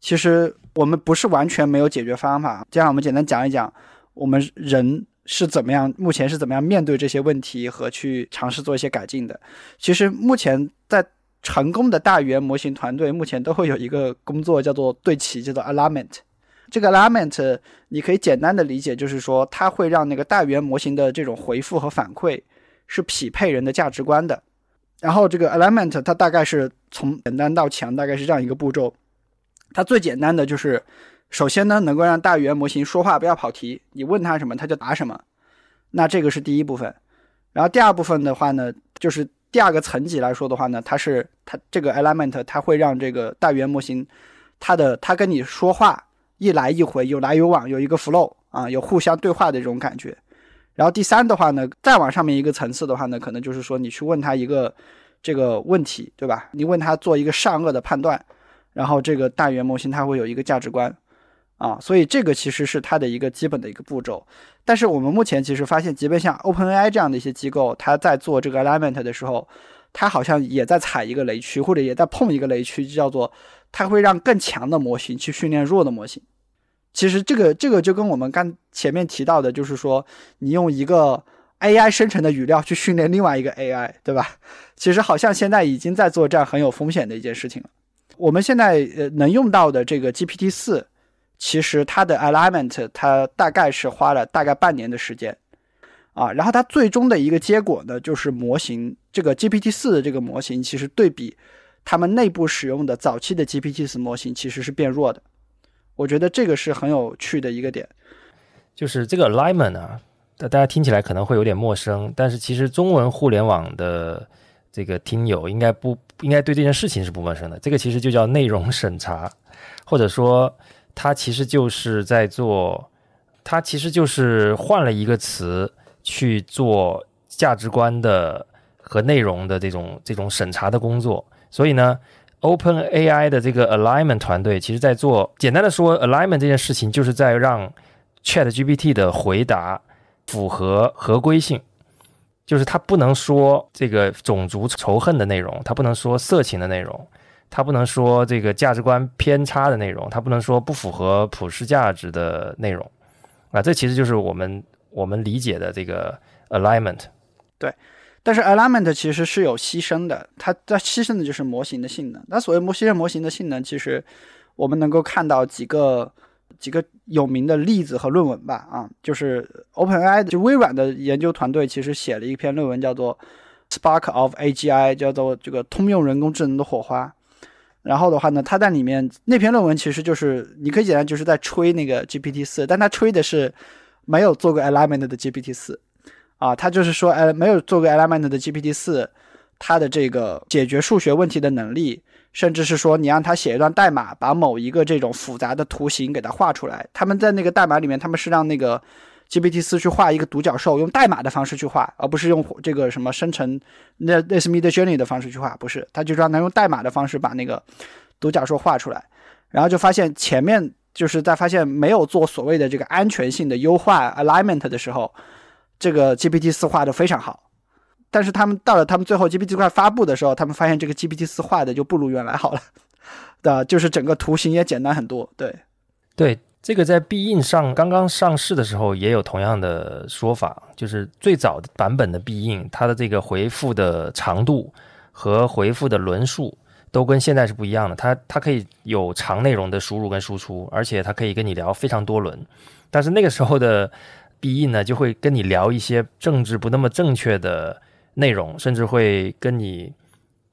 其实我们不是完全没有解决方法。接下来我们简单讲一讲，我们人是怎么样，目前是怎么样面对这些问题和去尝试做一些改进的。其实目前在成功的大语言模型团队目前都会有一个工作叫做对齐，叫做 alignment。这个 alignment 你可以简单的理解，就是说它会让那个大语言模型的这种回复和反馈是匹配人的价值观的。然后这个 alignment 它大概是从简单到强，大概是这样一个步骤。它最简单的就是，首先呢，能够让大语言模型说话不要跑题，你问它什么它就答什么。那这个是第一部分。然后第二部分的话呢，就是第二个层级来说的话呢，它是它这个 alignment 它会让这个大语言模型它的它跟你说话一来一回有来有往，有一个 flow 啊，有互相对话的这种感觉。然后第三的话呢，再往上面一个层次的话呢，可能就是说你去问他一个这个问题，对吧？你问他做一个善恶的判断，然后这个大语言模型它会有一个价值观。啊，所以这个其实是它的一个基本的一个步骤，但是我们目前其实发现，即便像 OpenAI 这样的一些机构，它在做这个 Alignment 的时候，它好像也在踩一个雷区，或者也在碰一个雷区，就叫做它会让更强的模型去训练弱的模型。其实这个这个就跟我们刚前面提到的，就是说你用一个 AI 生成的语料去训练另外一个 AI，对吧？其实好像现在已经在做这样很有风险的一件事情了。我们现在呃能用到的这个 GPT 四。其实它的 alignment 它大概是花了大概半年的时间，啊，然后它最终的一个结果呢，就是模型这个 GPT 四的这个模型，其实对比他们内部使用的早期的 GPT 四模型，其实是变弱的。我觉得这个是很有趣的一个点，就是这个 alignment 啊，大家听起来可能会有点陌生，但是其实中文互联网的这个听友应该不应该对这件事情是不陌生的。这个其实就叫内容审查，或者说。它其实就是在做，它其实就是换了一个词去做价值观的和内容的这种这种审查的工作。所以呢，Open AI 的这个 Alignment 团队，其实在做简单的说，Alignment 这件事情就是在让 Chat GPT 的回答符合合规性，就是它不能说这个种族仇恨的内容，它不能说色情的内容。他不能说这个价值观偏差的内容，他不能说不符合普世价值的内容，啊，这其实就是我们我们理解的这个 alignment。对，但是 aliment 其实是有牺牲的，它它牺牲的就是模型的性能。那所谓模牺牲模型的性能，其实我们能够看到几个几个有名的例子和论文吧，啊，就是 OpenAI 就微软的研究团队其实写了一篇论文，叫做 Spark of AGI，叫做这个通用人工智能的火花。然后的话呢，他在里面那篇论文其实就是你可以简单就是在吹那个 GPT 四，但他吹的是没有做过 aliment 的 GPT 四，啊，他就是说，呃，没有做过 alignment 的 GPT 四，它的这个解决数学问题的能力，甚至是说你让他写一段代码，把某一个这种复杂的图形给它画出来，他们在那个代码里面，他们是让那个。GPT 四去画一个独角兽，用代码的方式去画，而不是用这个什么生成那类似 Midjourney 的方式去画，不是，他就让他用代码的方式把那个独角兽画出来，然后就发现前面就是在发现没有做所谓的这个安全性的优化 alignment 的时候，这个 GPT 四画的非常好，但是他们到了他们最后 GPT 快发布的时候，他们发现这个 GPT 四画的就不如原来好了，的，就是整个图形也简单很多，对，对。这个在必应上刚刚上市的时候也有同样的说法，就是最早的版本的必应，它的这个回复的长度和回复的轮数都跟现在是不一样的。它它可以有长内容的输入跟输出，而且它可以跟你聊非常多轮。但是那个时候的必应呢，就会跟你聊一些政治不那么正确的内容，甚至会跟你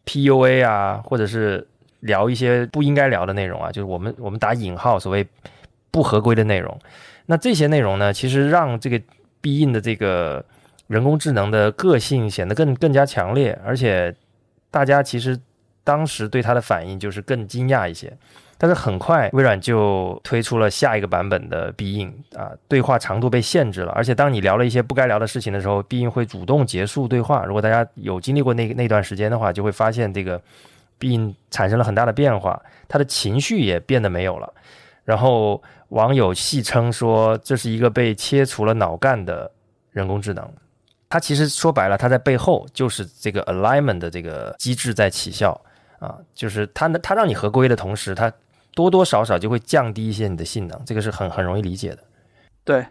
PUA 啊，或者是聊一些不应该聊的内容啊，就是我们我们打引号所谓。不合规的内容，那这些内容呢？其实让这个必应的这个人工智能的个性显得更更加强烈，而且大家其实当时对它的反应就是更惊讶一些。但是很快，微软就推出了下一个版本的必应啊，对话长度被限制了，而且当你聊了一些不该聊的事情的时候，必应会主动结束对话。如果大家有经历过那那段时间的话，就会发现这个必应产生了很大的变化，他的情绪也变得没有了，然后。网友戏称说，这是一个被切除了脑干的人工智能。它其实说白了，它在背后就是这个 alignment 的这个机制在起效啊，就是它它让你合规的同时，它多多少少就会降低一些你的性能，这个是很很容易理解的。对，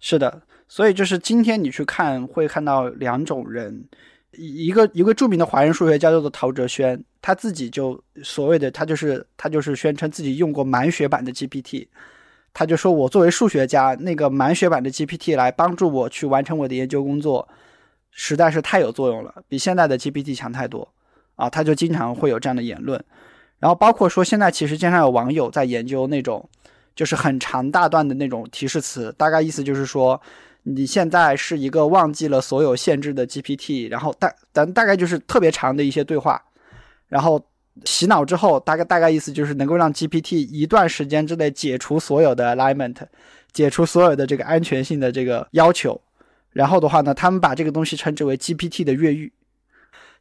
是的，所以就是今天你去看会看到两种人，一个一个著名的华人数学家叫做陶哲轩，他自己就所谓的他就是他就是宣称自己用过满血版的 GPT，他就说我作为数学家，那个满血版的 GPT 来帮助我去完成我的研究工作，实在是太有作用了，比现在的 GPT 强太多啊！他就经常会有这样的言论，然后包括说现在其实经常有网友在研究那种就是很长大段的那种提示词，大概意思就是说。你现在是一个忘记了所有限制的 GPT，然后大咱大概就是特别长的一些对话，然后洗脑之后，大概大概意思就是能够让 GPT 一段时间之内解除所有的 alignment，解除所有的这个安全性的这个要求，然后的话呢，他们把这个东西称之为 GPT 的越狱。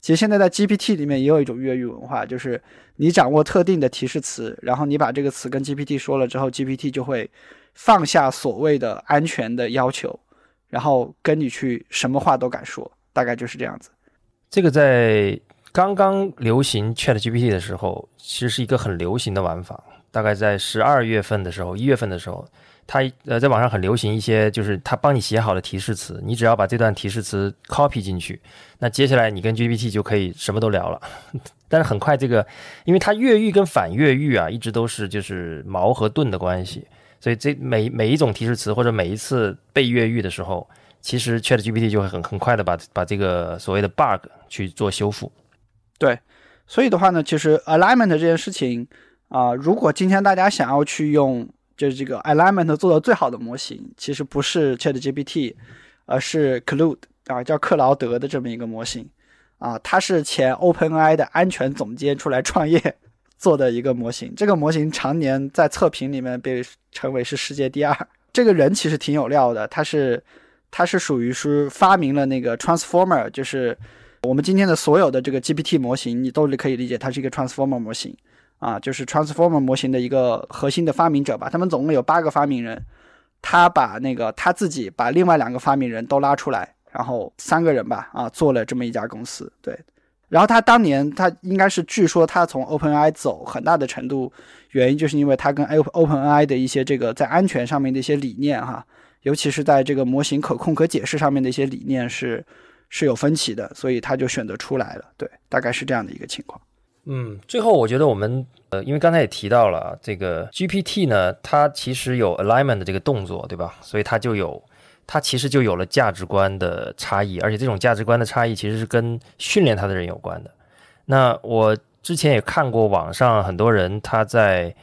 其实现在在 GPT 里面也有一种越狱文化，就是你掌握特定的提示词，然后你把这个词跟 GPT 说了之后，GPT 就会放下所谓的安全的要求。然后跟你去什么话都敢说，大概就是这样子。这个在刚刚流行 Chat GPT 的时候，其实是一个很流行的玩法。大概在十二月份的时候，一月份的时候，它呃在网上很流行一些，就是它帮你写好的提示词，你只要把这段提示词 copy 进去，那接下来你跟 GPT 就可以什么都聊了。但是很快这个，因为它越狱跟反越狱啊，一直都是就是矛和盾的关系。所以这每每一种提示词或者每一次被越狱的时候，其实 Chat GPT 就会很很快的把把这个所谓的 bug 去做修复。对，所以的话呢，其实 alignment 这件事情啊，如果今天大家想要去用就是这个 aliment 做的最好的模型，其实不是 Chat GPT，而是 Claude 啊，叫克劳德的这么一个模型啊，他是前 OpenAI 的安全总监出来创业。做的一个模型，这个模型常年在测评里面被称为是世界第二。这个人其实挺有料的，他是他是属于是发明了那个 transformer，就是我们今天的所有的这个 GPT 模型，你都可以理解它是一个 transformer 模型啊，就是 transformer 模型的一个核心的发明者吧。他们总共有八个发明人，他把那个他自己把另外两个发明人都拉出来，然后三个人吧啊做了这么一家公司，对。然后他当年，他应该是据说他从 OpenAI 走，很大的程度原因就是因为他跟 OpenAI 的一些这个在安全上面的一些理念哈，尤其是在这个模型可控可解释上面的一些理念是是有分歧的，所以他就选择出来了。对，大概是这样的一个情况。嗯，最后我觉得我们呃，因为刚才也提到了这个 GPT 呢，它其实有 alignment 的这个动作，对吧？所以它就有。它其实就有了价值观的差异，而且这种价值观的差异其实是跟训练它的人有关的。那我之前也看过网上很多人他在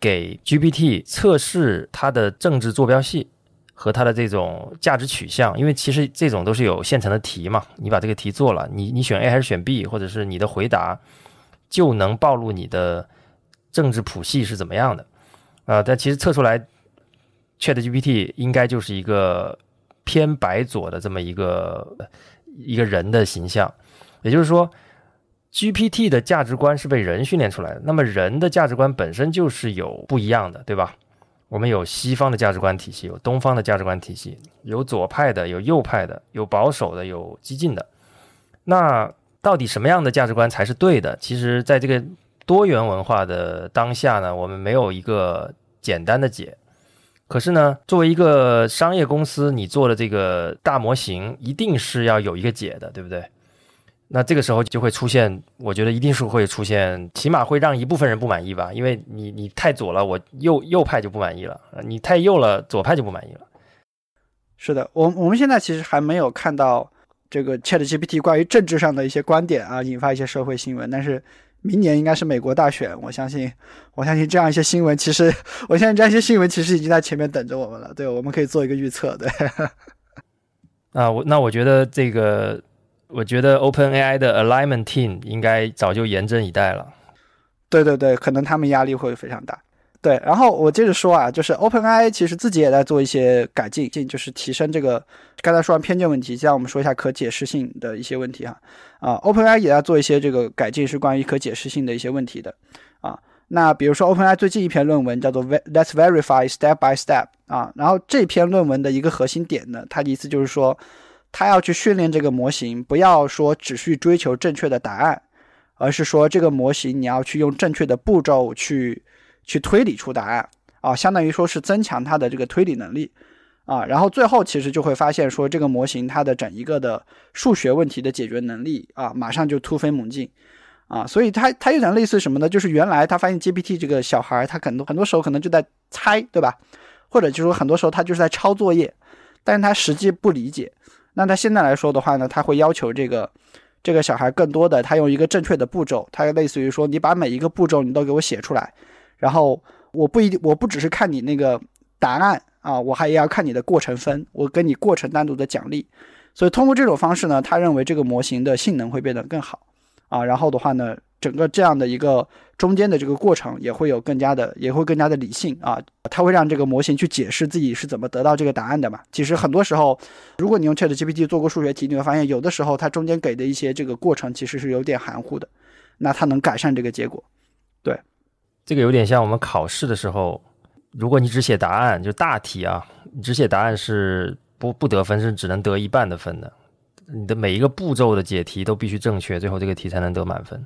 给 GPT 测试它的政治坐标系和它的这种价值取向，因为其实这种都是有现成的题嘛，你把这个题做了，你你选 A 还是选 B，或者是你的回答就能暴露你的政治谱系是怎么样的啊？但其实测出来，ChatGPT 应该就是一个。偏白左的这么一个一个人的形象，也就是说，GPT 的价值观是被人训练出来的。那么人的价值观本身就是有不一样的，对吧？我们有西方的价值观体系，有东方的价值观体系，有左派的，有右派的，有保守的，有激进的。那到底什么样的价值观才是对的？其实，在这个多元文化的当下呢，我们没有一个简单的解。可是呢，作为一个商业公司，你做的这个大模型一定是要有一个解的，对不对？那这个时候就会出现，我觉得一定是会出现，起码会让一部分人不满意吧，因为你你太左了，我右右派就不满意了；你太右了，左派就不满意了。是的，我我们现在其实还没有看到这个 Chat GPT 关于政治上的一些观点啊，引发一些社会新闻，但是。明年应该是美国大选，我相信，我相信这样一些新闻，其实 我相信这样一些新闻其实已经在前面等着我们了。对，我们可以做一个预测。对，啊，我那我觉得这个，我觉得 Open AI 的 Alignment Team 应该早就严阵以待了。对对对，可能他们压力会非常大。对，然后我接着说啊，就是 OpenAI 其实自己也在做一些改进，进就是提升这个刚才说完偏见问题，现在我们说一下可解释性的一些问题哈。啊，OpenAI 也在做一些这个改进，是关于可解释性的一些问题的。啊，那比如说 OpenAI 最近一篇论文叫做 Let's Verify Step by Step 啊，然后这篇论文的一个核心点呢，它的意思就是说，它要去训练这个模型，不要说只去追求正确的答案，而是说这个模型你要去用正确的步骤去。去推理出答案啊，相当于说是增强它的这个推理能力啊，然后最后其实就会发现说这个模型它的整一个的数学问题的解决能力啊，马上就突飞猛进。啊，所以它它有点类似什么呢？就是原来他发现 GPT 这个小孩，他很多很多时候可能就在猜，对吧？或者就是说很多时候他就是在抄作业，但是他实际不理解。那他现在来说的话呢，他会要求这个这个小孩更多的，他用一个正确的步骤，他类似于说你把每一个步骤你都给我写出来，然后我不一定我不只是看你那个答案啊，我还要看你的过程分，我跟你过程单独的奖励。所以通过这种方式呢，他认为这个模型的性能会变得更好。啊，然后的话呢，整个这样的一个中间的这个过程也会有更加的，也会更加的理性啊，他会让这个模型去解释自己是怎么得到这个答案的嘛。其实很多时候，如果你用 Chat GPT 做过数学题，你会发现有的时候它中间给的一些这个过程其实是有点含糊的，那它能改善这个结果。对，这个有点像我们考试的时候，如果你只写答案，就大题啊，你只写答案是不不得分，是只能得一半的分的。你的每一个步骤的解题都必须正确，最后这个题才能得满分。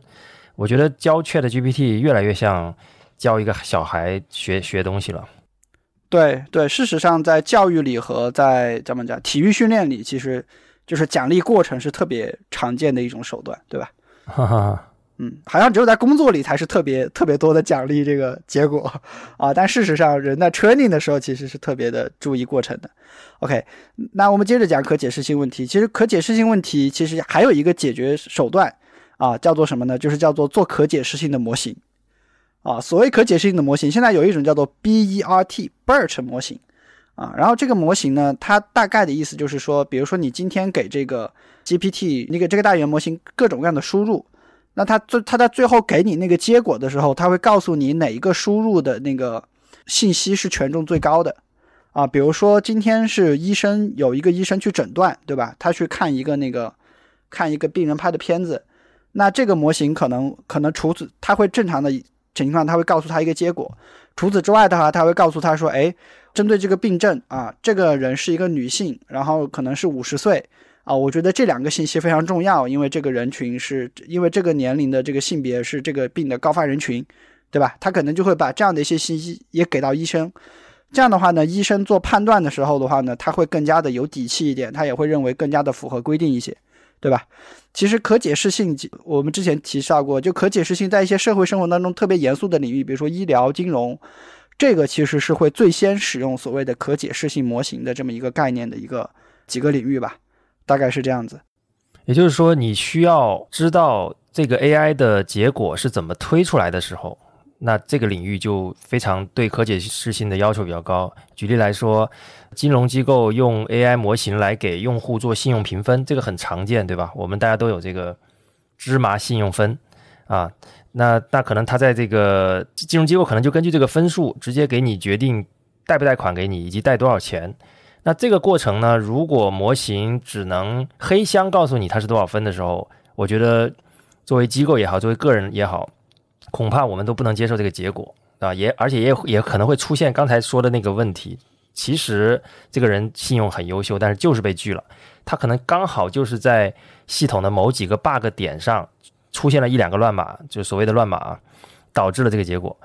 我觉得教 Chat GPT 越来越像教一个小孩学学东西了。对对，事实上在教育里和在怎么讲体育训练里，其实就是奖励过程是特别常见的一种手段，对吧？哈哈。嗯，好像只有在工作里才是特别特别多的奖励这个结果啊，但事实上人在 training 的时候其实是特别的注意过程的。OK，那我们接着讲可解释性问题。其实可解释性问题其实还有一个解决手段啊，叫做什么呢？就是叫做做可解释性的模型啊。所谓可解释性的模型，现在有一种叫做 BERT，BERT 模型啊。然后这个模型呢，它大概的意思就是说，比如说你今天给这个 GPT，你给这个大语言模型各种各样的输入。那他最他在最后给你那个结果的时候，他会告诉你哪一个输入的那个信息是权重最高的，啊，比如说今天是医生有一个医生去诊断，对吧？他去看一个那个看一个病人拍的片子，那这个模型可能可能除此他会正常的情况，他会告诉他一个结果。除此之外的话，他会告诉他说，哎，针对这个病症啊，这个人是一个女性，然后可能是五十岁。啊，我觉得这两个信息非常重要，因为这个人群是因为这个年龄的这个性别是这个病的高发人群，对吧？他可能就会把这样的一些信息也给到医生，这样的话呢，医生做判断的时候的话呢，他会更加的有底气一点，他也会认为更加的符合规定一些，对吧？其实可解释性，我们之前提到过，就可解释性在一些社会生活当中特别严肃的领域，比如说医疗、金融，这个其实是会最先使用所谓的可解释性模型的这么一个概念的一个几个领域吧。大概是这样子，也就是说，你需要知道这个 AI 的结果是怎么推出来的时候，那这个领域就非常对可解释性的要求比较高。举例来说，金融机构用 AI 模型来给用户做信用评分，这个很常见，对吧？我们大家都有这个芝麻信用分啊，那那可能他在这个金融机构可能就根据这个分数直接给你决定贷不贷款给你，以及贷多少钱。那这个过程呢？如果模型只能黑箱告诉你它是多少分的时候，我觉得作为机构也好，作为个人也好，恐怕我们都不能接受这个结果啊！也而且也也可能会出现刚才说的那个问题。其实这个人信用很优秀，但是就是被拒了。他可能刚好就是在系统的某几个 bug 点上出现了一两个乱码，就所谓的乱码，导致了这个结果。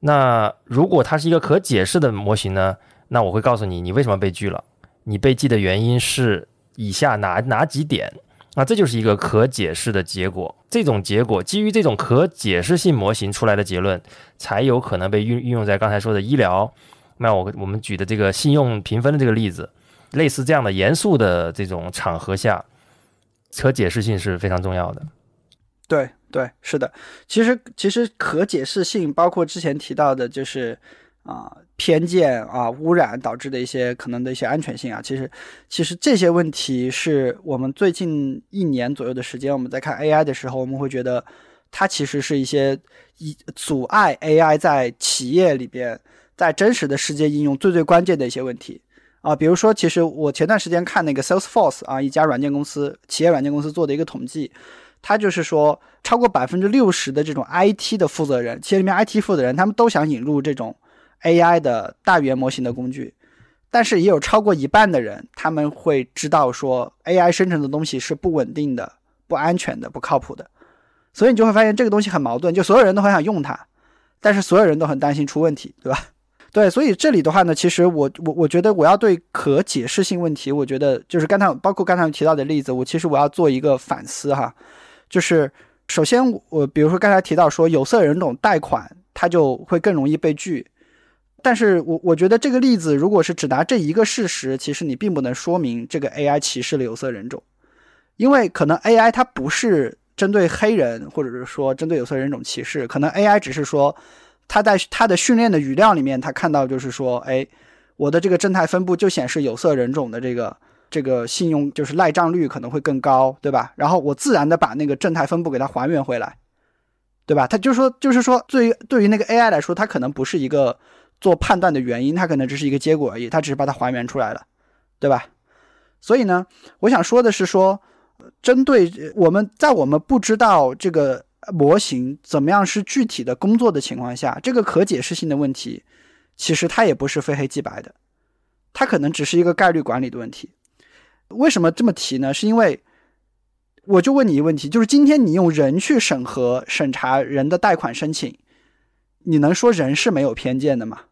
那如果它是一个可解释的模型呢？那我会告诉你，你为什么被拒了？你被拒的原因是以下哪哪几点？那这就是一个可解释的结果。这种结果基于这种可解释性模型出来的结论，才有可能被运运用在刚才说的医疗。那我我们举的这个信用评分的这个例子，类似这样的严肃的这种场合下，可解释性是非常重要的。对对，是的。其实其实可解释性包括之前提到的，就是啊。偏见啊，污染导致的一些可能的一些安全性啊，其实，其实这些问题是我们最近一年左右的时间，我们在看 AI 的时候，我们会觉得它其实是一些一阻碍 AI 在企业里边在真实的世界应用最最关键的一些问题啊。比如说，其实我前段时间看那个 Salesforce 啊，一家软件公司，企业软件公司做的一个统计，它就是说，超过百分之六十的这种 IT 的负责人，企业里面 IT 负责人，他们都想引入这种。AI 的大语言模型的工具，但是也有超过一半的人，他们会知道说 AI 生成的东西是不稳定的、不安全的、不靠谱的，所以你就会发现这个东西很矛盾，就所有人都很想用它，但是所有人都很担心出问题，对吧？对，所以这里的话呢，其实我我我觉得我要对可解释性问题，我觉得就是刚才包括刚才提到的例子，我其实我要做一个反思哈，就是首先我比如说刚才提到说有色人种贷款，它就会更容易被拒，但是我我觉得这个例子如果是只拿这一个事实，其实你并不能说明这个 AI 歧视了有色人种，因为可能 AI 它不是针对黑人或者是说针对有色人种歧视，可能 AI 只是说。他在他的训练的语料里面，他看到就是说，哎，我的这个正态分布就显示有色人种的这个这个信用就是赖账率可能会更高，对吧？然后我自然的把那个正态分布给它还原回来，对吧？他就是说就是说，对于对于那个 AI 来说，它可能不是一个做判断的原因，它可能只是一个结果而已，它只是把它还原出来了，对吧？所以呢，我想说的是说，针对我们在我们不知道这个。模型怎么样是具体的工作的情况下，这个可解释性的问题，其实它也不是非黑即白的，它可能只是一个概率管理的问题。为什么这么提呢？是因为我就问你一个问题，就是今天你用人去审核审查人的贷款申请，你能说人是没有偏见的吗？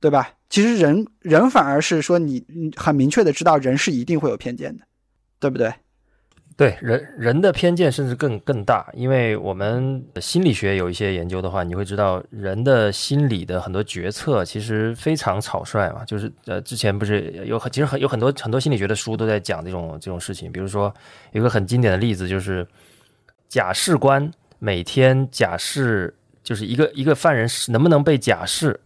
对吧？其实人人反而是说你很明确的知道人是一定会有偏见的，对不对？对人人的偏见甚至更更大，因为我们心理学有一些研究的话，你会知道人的心理的很多决策其实非常草率嘛。就是呃，之前不是有很其实很有很多很多心理学的书都在讲这种这种事情。比如说有个很经典的例子，就是假释官每天假释，就是一个一个犯人能不能被假释，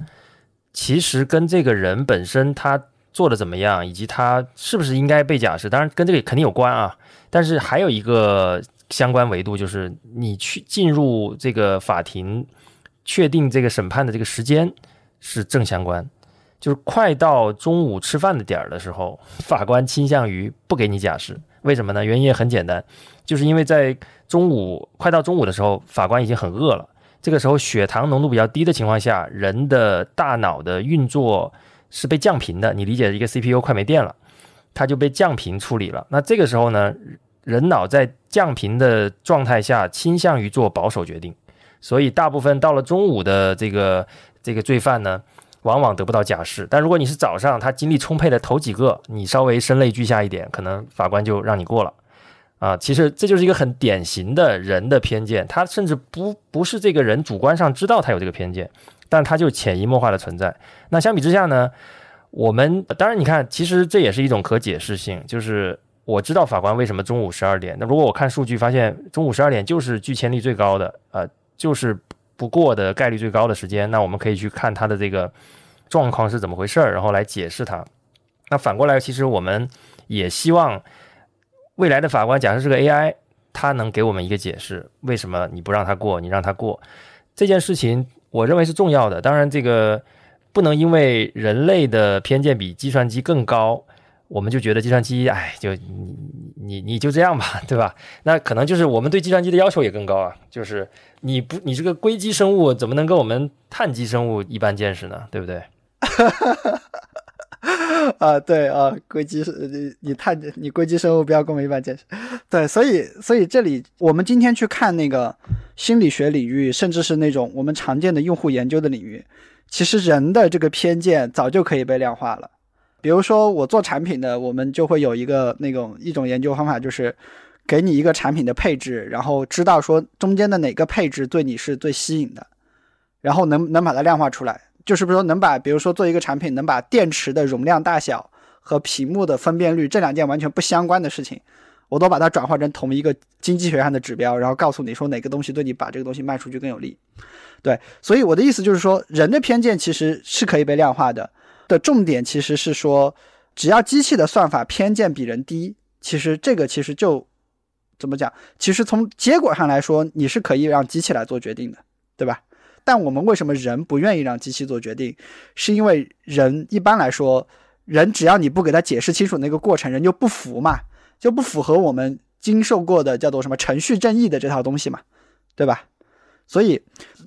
其实跟这个人本身他做的怎么样，以及他是不是应该被假释，当然跟这个肯定有关啊。但是还有一个相关维度，就是你去进入这个法庭，确定这个审判的这个时间是正相关。就是快到中午吃饭的点儿的时候，法官倾向于不给你假释。为什么呢？原因也很简单，就是因为在中午快到中午的时候，法官已经很饿了。这个时候血糖浓度比较低的情况下，人的大脑的运作是被降频的。你理解一个 CPU 快没电了，它就被降频处理了。那这个时候呢？人脑在降频的状态下，倾向于做保守决定，所以大部分到了中午的这个这个罪犯呢，往往得不到假释。但如果你是早上，他精力充沛的头几个，你稍微声泪俱下一点，可能法官就让你过了。啊，其实这就是一个很典型的人的偏见，他甚至不不是这个人主观上知道他有这个偏见，但他就潜移默化的存在。那相比之下呢，我们当然你看，其实这也是一种可解释性，就是。我知道法官为什么中午十二点。那如果我看数据发现中午十二点就是拒签率最高的，呃，就是不过的概率最高的时间，那我们可以去看他的这个状况是怎么回事儿，然后来解释它。那反过来，其实我们也希望未来的法官，假设是个 AI，他能给我们一个解释，为什么你不让他过，你让他过这件事情，我认为是重要的。当然，这个不能因为人类的偏见比计算机更高。我们就觉得计算机，哎，就你你你就这样吧，对吧？那可能就是我们对计算机的要求也更高啊。就是你不，你这个硅基生物怎么能跟我们碳基生物一般见识呢？对不对？啊，对啊，硅基是你你碳你硅基生物不要跟我一般见识。对，所以所以这里我们今天去看那个心理学领域，甚至是那种我们常见的用户研究的领域，其实人的这个偏见早就可以被量化了。比如说，我做产品的，我们就会有一个那种一种研究方法，就是给你一个产品的配置，然后知道说中间的哪个配置对你是最吸引的，然后能能把它量化出来，就是比如说能把，比如说做一个产品，能把电池的容量大小和屏幕的分辨率这两件完全不相关的事情，我都把它转化成同一个经济学上的指标，然后告诉你说哪个东西对你把这个东西卖出去更有利。对，所以我的意思就是说，人的偏见其实是可以被量化的。的重点其实是说，只要机器的算法偏见比人低，其实这个其实就怎么讲？其实从结果上来说，你是可以让机器来做决定的，对吧？但我们为什么人不愿意让机器做决定？是因为人一般来说，人只要你不给他解释清楚那个过程，人就不服嘛，就不符合我们经受过的叫做什么程序正义的这套东西嘛，对吧？所以，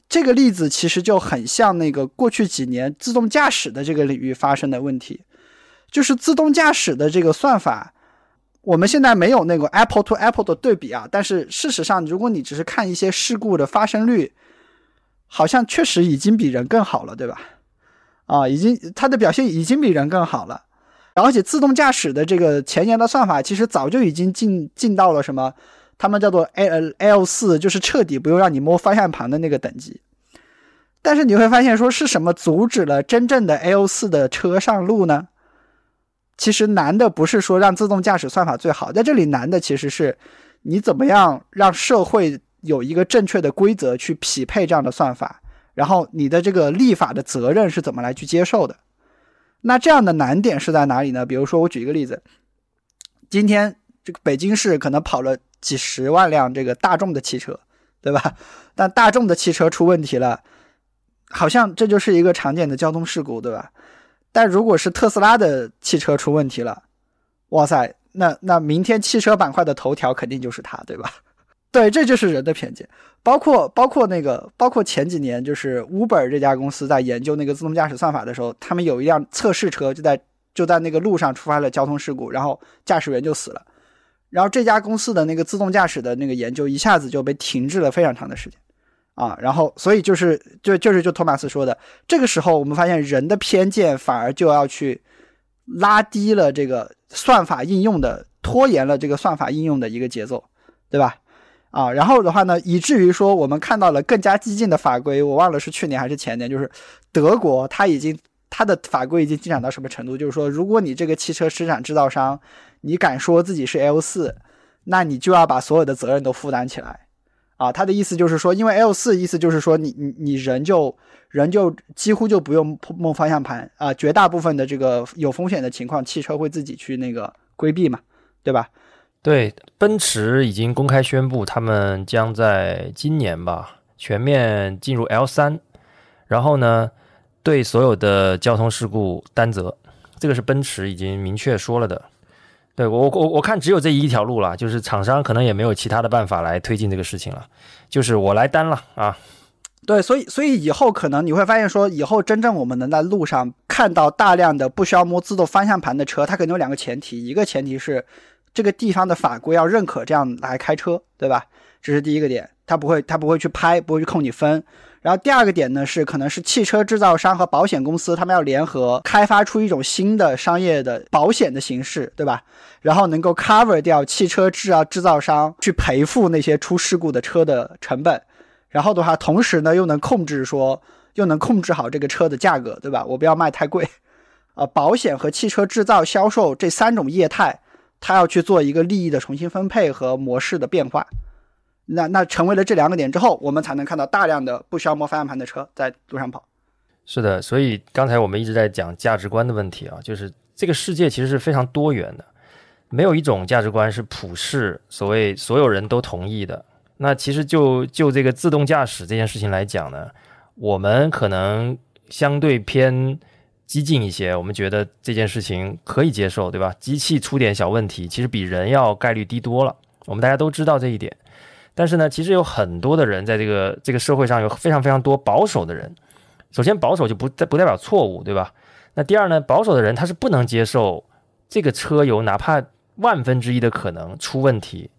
这个例子其实就很像那个过去几年自动驾驶的这个领域发生的问题，就是自动驾驶的这个算法，我们现在没有那个 Apple to Apple 的对比啊，但是事实上，如果你只是看一些事故的发生率，好像确实已经比人更好了，对吧？啊，已经它的表现已经比人更好了。而且自动驾驶的这个前沿的算法，其实早就已经进进到了什么，他们叫做 L L 四，就是彻底不用让你摸方向盘的那个等级。但是你会发现，说是什么阻止了真正的 L 四的车上路呢？其实难的不是说让自动驾驶算法最好，在这里难的其实是你怎么样让社会有一个正确的规则去匹配这样的算法，然后你的这个立法的责任是怎么来去接受的。那这样的难点是在哪里呢？比如说，我举一个例子，今天这个北京市可能跑了几十万辆这个大众的汽车，对吧？但大众的汽车出问题了，好像这就是一个常见的交通事故，对吧？但如果是特斯拉的汽车出问题了，哇塞，那那明天汽车板块的头条肯定就是它，对吧？对，这就是人的偏见。包括包括那个，包括前几年，就是 Uber 这家公司在研究那个自动驾驶算法的时候，他们有一辆测试车就在就在那个路上触发了交通事故，然后驾驶员就死了。然后这家公司的那个自动驾驶的那个研究一下子就被停滞了非常长的时间啊。然后所以就是就就是就托马斯说的，这个时候我们发现人的偏见反而就要去拉低了这个算法应用的拖延了这个算法应用的一个节奏，对吧？啊，然后的话呢，以至于说我们看到了更加激进的法规，我忘了是去年还是前年，就是德国，它已经它的法规已经进展到什么程度？就是说，如果你这个汽车生产制造商，你敢说自己是 L 四，那你就要把所有的责任都负担起来。啊，他的意思就是说，因为 L 四意思就是说，你你你人就人就几乎就不用碰方向盘啊，绝大部分的这个有风险的情况，汽车会自己去那个规避嘛，对吧？对，奔驰已经公开宣布，他们将在今年吧全面进入 L 三，然后呢，对所有的交通事故担责，这个是奔驰已经明确说了的。对我我我看只有这一条路了，就是厂商可能也没有其他的办法来推进这个事情了，就是我来担了啊。对，所以所以以后可能你会发现说，以后真正我们能在路上看到大量的不需要摸自动方向盘的车，它可能有两个前提，一个前提是。这个地方的法规要认可这样来开车，对吧？这是第一个点，他不会，他不会去拍，不会去扣你分。然后第二个点呢，是可能是汽车制造商和保险公司他们要联合开发出一种新的商业的保险的形式，对吧？然后能够 cover 掉汽车制造制造商去赔付那些出事故的车的成本。然后的话，同时呢又能控制说，又能控制好这个车的价格，对吧？我不要卖太贵。啊，保险和汽车制造销售这三种业态。他要去做一个利益的重新分配和模式的变化，那那成为了这两个点之后，我们才能看到大量的不需要摸方向盘的车在路上跑。是的，所以刚才我们一直在讲价值观的问题啊，就是这个世界其实是非常多元的，没有一种价值观是普世，所谓所有人都同意的。那其实就就这个自动驾驶这件事情来讲呢，我们可能相对偏。激进一些，我们觉得这件事情可以接受，对吧？机器出点小问题，其实比人要概率低多了。我们大家都知道这一点。但是呢，其实有很多的人在这个这个社会上有非常非常多保守的人。首先，保守就不不代表错误，对吧？那第二呢，保守的人他是不能接受这个车有哪怕万分之一的可能出问题，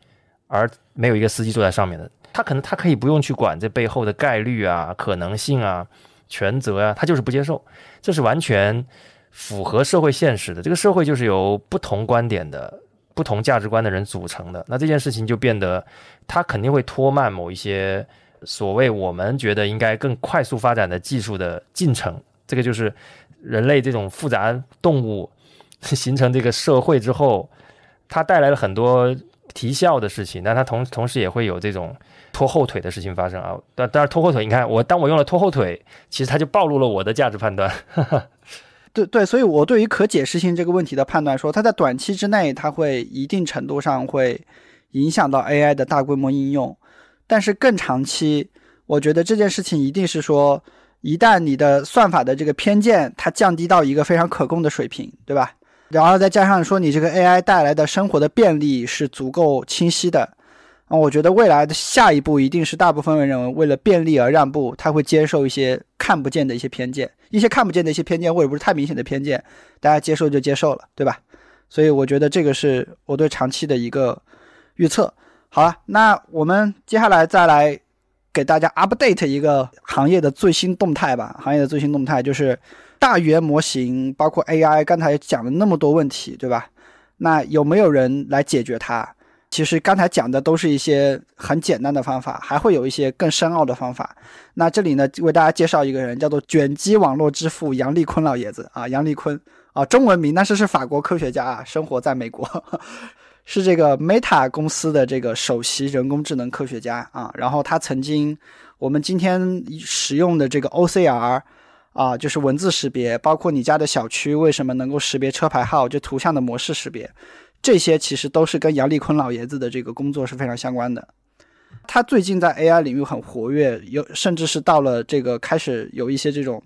而没有一个司机坐在上面的。他可能他可以不用去管这背后的概率啊、可能性啊。全责呀，他就是不接受，这是完全符合社会现实的。这个社会就是由不同观点的、不同价值观的人组成的。那这件事情就变得，他肯定会拖慢某一些所谓我们觉得应该更快速发展的技术的进程。这个就是人类这种复杂动物形成这个社会之后，它带来了很多提效的事情，但它同同时也会有这种。拖后腿的事情发生啊，但但是拖后腿，你看我当我用了拖后腿，其实它就暴露了我的价值判断。对对，所以我对于可解释性这个问题的判断，说它在短期之内，它会一定程度上会影响到 AI 的大规模应用，但是更长期，我觉得这件事情一定是说，一旦你的算法的这个偏见它降低到一个非常可控的水平，对吧？然后再加上说你这个 AI 带来的生活的便利是足够清晰的。啊，我觉得未来的下一步一定是大部分人认为为了便利而让步，他会接受一些看不见的一些偏见，一些看不见的一些偏见或者不是太明显的偏见，大家接受就接受了，对吧？所以我觉得这个是我对长期的一个预测。好了，那我们接下来再来给大家 update 一个行业的最新动态吧。行业的最新动态就是大语言模型，包括 AI，刚才讲了那么多问题，对吧？那有没有人来解决它？其实刚才讲的都是一些很简单的方法，还会有一些更深奥的方法。那这里呢，为大家介绍一个人，叫做卷积网络之父杨立坤老爷子啊，杨立坤啊，中文名，但是是法国科学家啊，生活在美国。是这个 Meta 公司的这个首席人工智能科学家啊，然后他曾经我们今天使用的这个 OCR 啊，就是文字识别，包括你家的小区为什么能够识别车牌号，就图像的模式识别，这些其实都是跟杨立坤老爷子的这个工作是非常相关的。他最近在 AI 领域很活跃，有甚至是到了这个开始有一些这种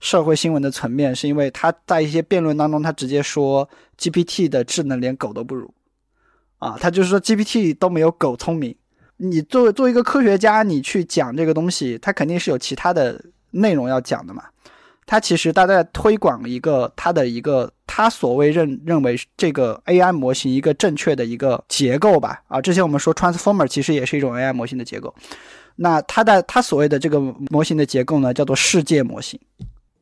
社会新闻的层面，是因为他在一些辩论当中，他直接说 GPT 的智能连狗都不如。啊，他就是说 GPT 都没有狗聪明。你作为作为一个科学家，你去讲这个东西，他肯定是有其他的内容要讲的嘛。他其实他在推广一个他的一个他所谓认认为这个 AI 模型一个正确的一个结构吧。啊，之前我们说 Transformer 其实也是一种 AI 模型的结构。那他的他所谓的这个模型的结构呢，叫做世界模型。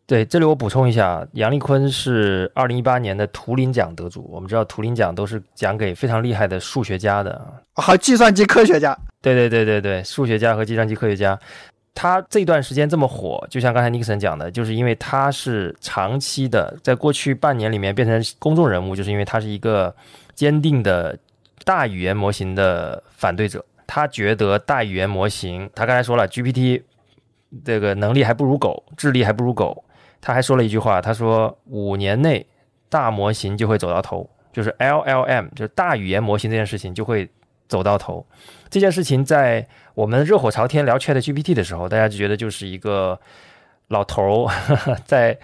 对，这里我补充一下，杨立坤是二零一八年的图灵奖得主。我们知道图灵奖都是奖给非常厉害的数学家的，好计算机科学家。对对对对对，数学家和计算机科学家。他这段时间这么火，就像刚才尼克森讲的，就是因为他是长期的，在过去半年里面变成公众人物，就是因为他是一个坚定的大语言模型的反对者。他觉得大语言模型，他刚才说了，GPT 这个能力还不如狗，智力还不如狗。他还说了一句话，他说五年内大模型就会走到头，就是 LLM，就是大语言模型这件事情就会走到头。这件事情在我们热火朝天聊 Chat GPT 的时候，大家就觉得就是一个老头儿 在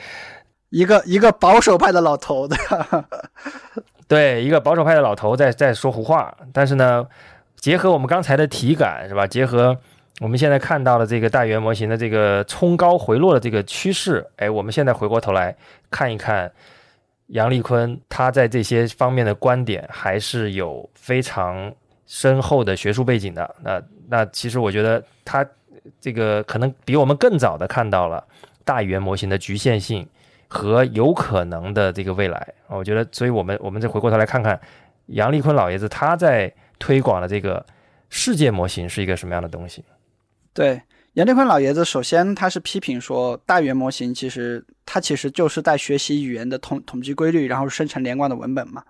一个一个保守派的老头的，对，一个保守派的老头在在说胡话。但是呢，结合我们刚才的体感是吧？结合。我们现在看到了这个大语言模型的这个冲高回落的这个趋势，哎，我们现在回过头来看一看杨立坤他在这些方面的观点还是有非常深厚的学术背景的。那那其实我觉得他这个可能比我们更早的看到了大语言模型的局限性和有可能的这个未来。我觉得，所以我们我们再回过头来看看杨立坤老爷子他在推广的这个世界模型是一个什么样的东西。对杨立坤老爷子，首先他是批评说，大语言模型其实它其实就是在学习语言的统统计规律，然后生成连贯的文本嘛。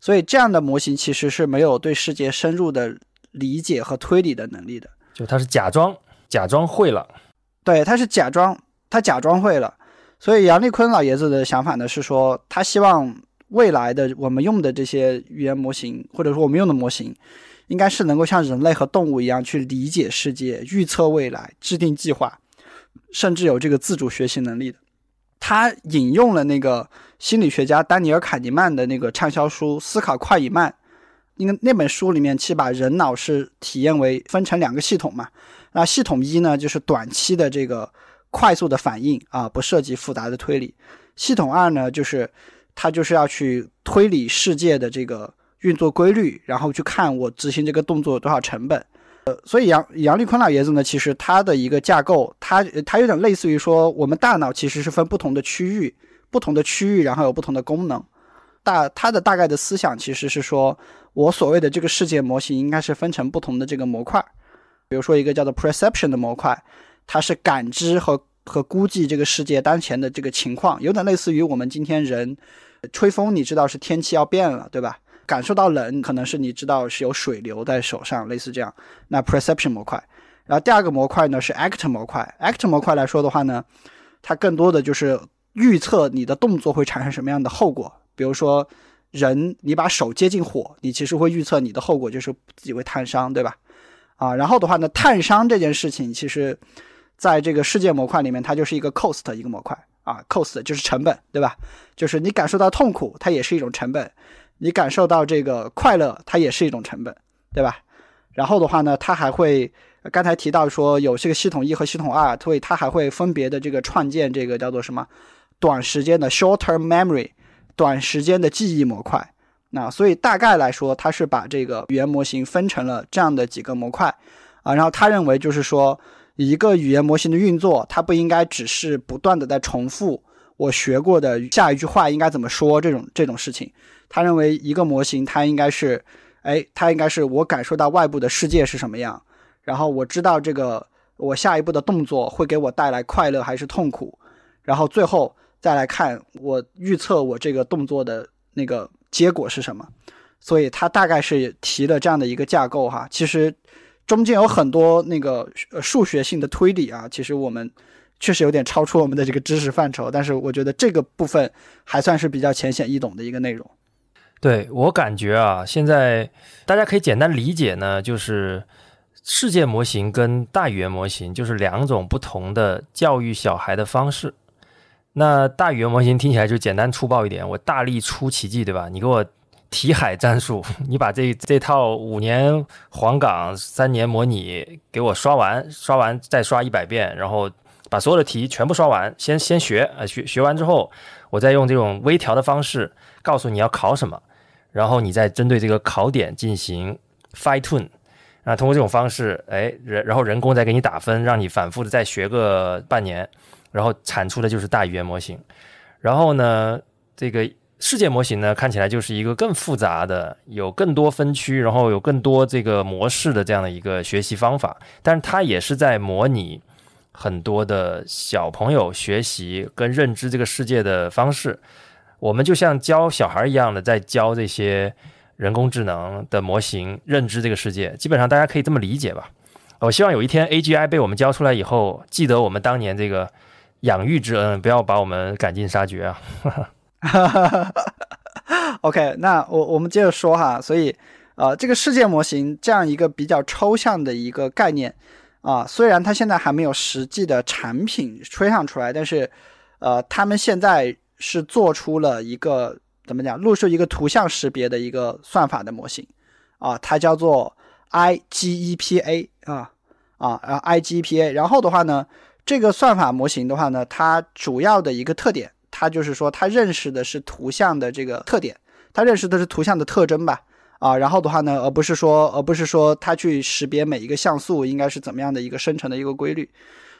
所以这样的模型其实是没有对世界深入的理解和推理的能力的。就他是假装假装会了，对，他是假装他假装会了。所以杨立坤老爷子的想法呢是说，他希望未来的我们用的这些语言模型，或者说我们用的模型。应该是能够像人类和动物一样去理解世界、预测未来、制定计划，甚至有这个自主学习能力的。他引用了那个心理学家丹尼尔·卡尼曼的那个畅销书《思考快与慢》，因为那本书里面其实把人脑是体验为分成两个系统嘛。那系统一呢，就是短期的这个快速的反应啊，不涉及复杂的推理；系统二呢，就是它就是要去推理世界的这个。运作规律，然后去看我执行这个动作有多少成本，呃，所以杨杨立坤老爷子呢，其实他的一个架构，他他有点类似于说，我们大脑其实是分不同的区域，不同的区域，然后有不同的功能。大它的大概的思想其实是说，我所谓的这个世界模型应该是分成不同的这个模块，比如说一个叫做 perception 的模块，它是感知和和估计这个世界当前的这个情况，有点类似于我们今天人吹风，你知道是天气要变了，对吧？感受到冷，可能是你知道是有水流在手上，类似这样。那 perception 模块，然后第二个模块呢是 act 模块。act 模块来说的话呢，它更多的就是预测你的动作会产生什么样的后果。比如说，人你把手接近火，你其实会预测你的后果就是自己会烫伤，对吧？啊，然后的话呢，烫伤这件事情，其实在这个世界模块里面，它就是一个 cost 一个模块啊，cost 就是成本，对吧？就是你感受到痛苦，它也是一种成本。你感受到这个快乐，它也是一种成本，对吧？然后的话呢，它还会刚才提到说有这个系统一和系统二，所以它还会分别的这个创建这个叫做什么短时间的 short-term memory，短时间的记忆模块。那所以大概来说，它是把这个语言模型分成了这样的几个模块啊。然后他认为就是说，一个语言模型的运作，它不应该只是不断的在重复我学过的下一句话应该怎么说这种这种事情。他认为一个模型它应该是，哎，它应该是我感受到外部的世界是什么样，然后我知道这个我下一步的动作会给我带来快乐还是痛苦，然后最后再来看我预测我这个动作的那个结果是什么。所以他大概是提了这样的一个架构哈，其实中间有很多那个数学性的推理啊，其实我们确实有点超出我们的这个知识范畴，但是我觉得这个部分还算是比较浅显易懂的一个内容。对我感觉啊，现在大家可以简单理解呢，就是世界模型跟大语言模型就是两种不同的教育小孩的方式。那大语言模型听起来就简单粗暴一点，我大力出奇迹，对吧？你给我。题海战术，你把这这套五年黄冈三年模拟给我刷完，刷完再刷一百遍，然后把所有的题全部刷完，先先学啊学学完之后，我再用这种微调的方式告诉你要考什么，然后你再针对这个考点进行 fine tune 啊，通过这种方式，哎人然后人工再给你打分，让你反复的再学个半年，然后产出的就是大语言模型，然后呢这个。世界模型呢，看起来就是一个更复杂的，有更多分区，然后有更多这个模式的这样的一个学习方法。但是它也是在模拟很多的小朋友学习跟认知这个世界的方式。我们就像教小孩一样的，在教这些人工智能的模型认知这个世界。基本上大家可以这么理解吧。我希望有一天 AGI 被我们教出来以后，记得我们当年这个养育之恩，不要把我们赶尽杀绝啊！哈 哈，OK，那我我们接着说哈，所以，呃，这个世界模型这样一个比较抽象的一个概念啊，虽然它现在还没有实际的产品吹上出来，但是，呃，他们现在是做出了一个怎么讲，录出一个图像识别的一个算法的模型啊，它叫做 IGEPA 啊啊，然后 IGEPA，然后的话呢，这个算法模型的话呢，它主要的一个特点。它就是说，它认识的是图像的这个特点，它认识的是图像的特征吧？啊，然后的话呢，而不是说，而不是说它去识别每一个像素应该是怎么样的一个生成的一个规律。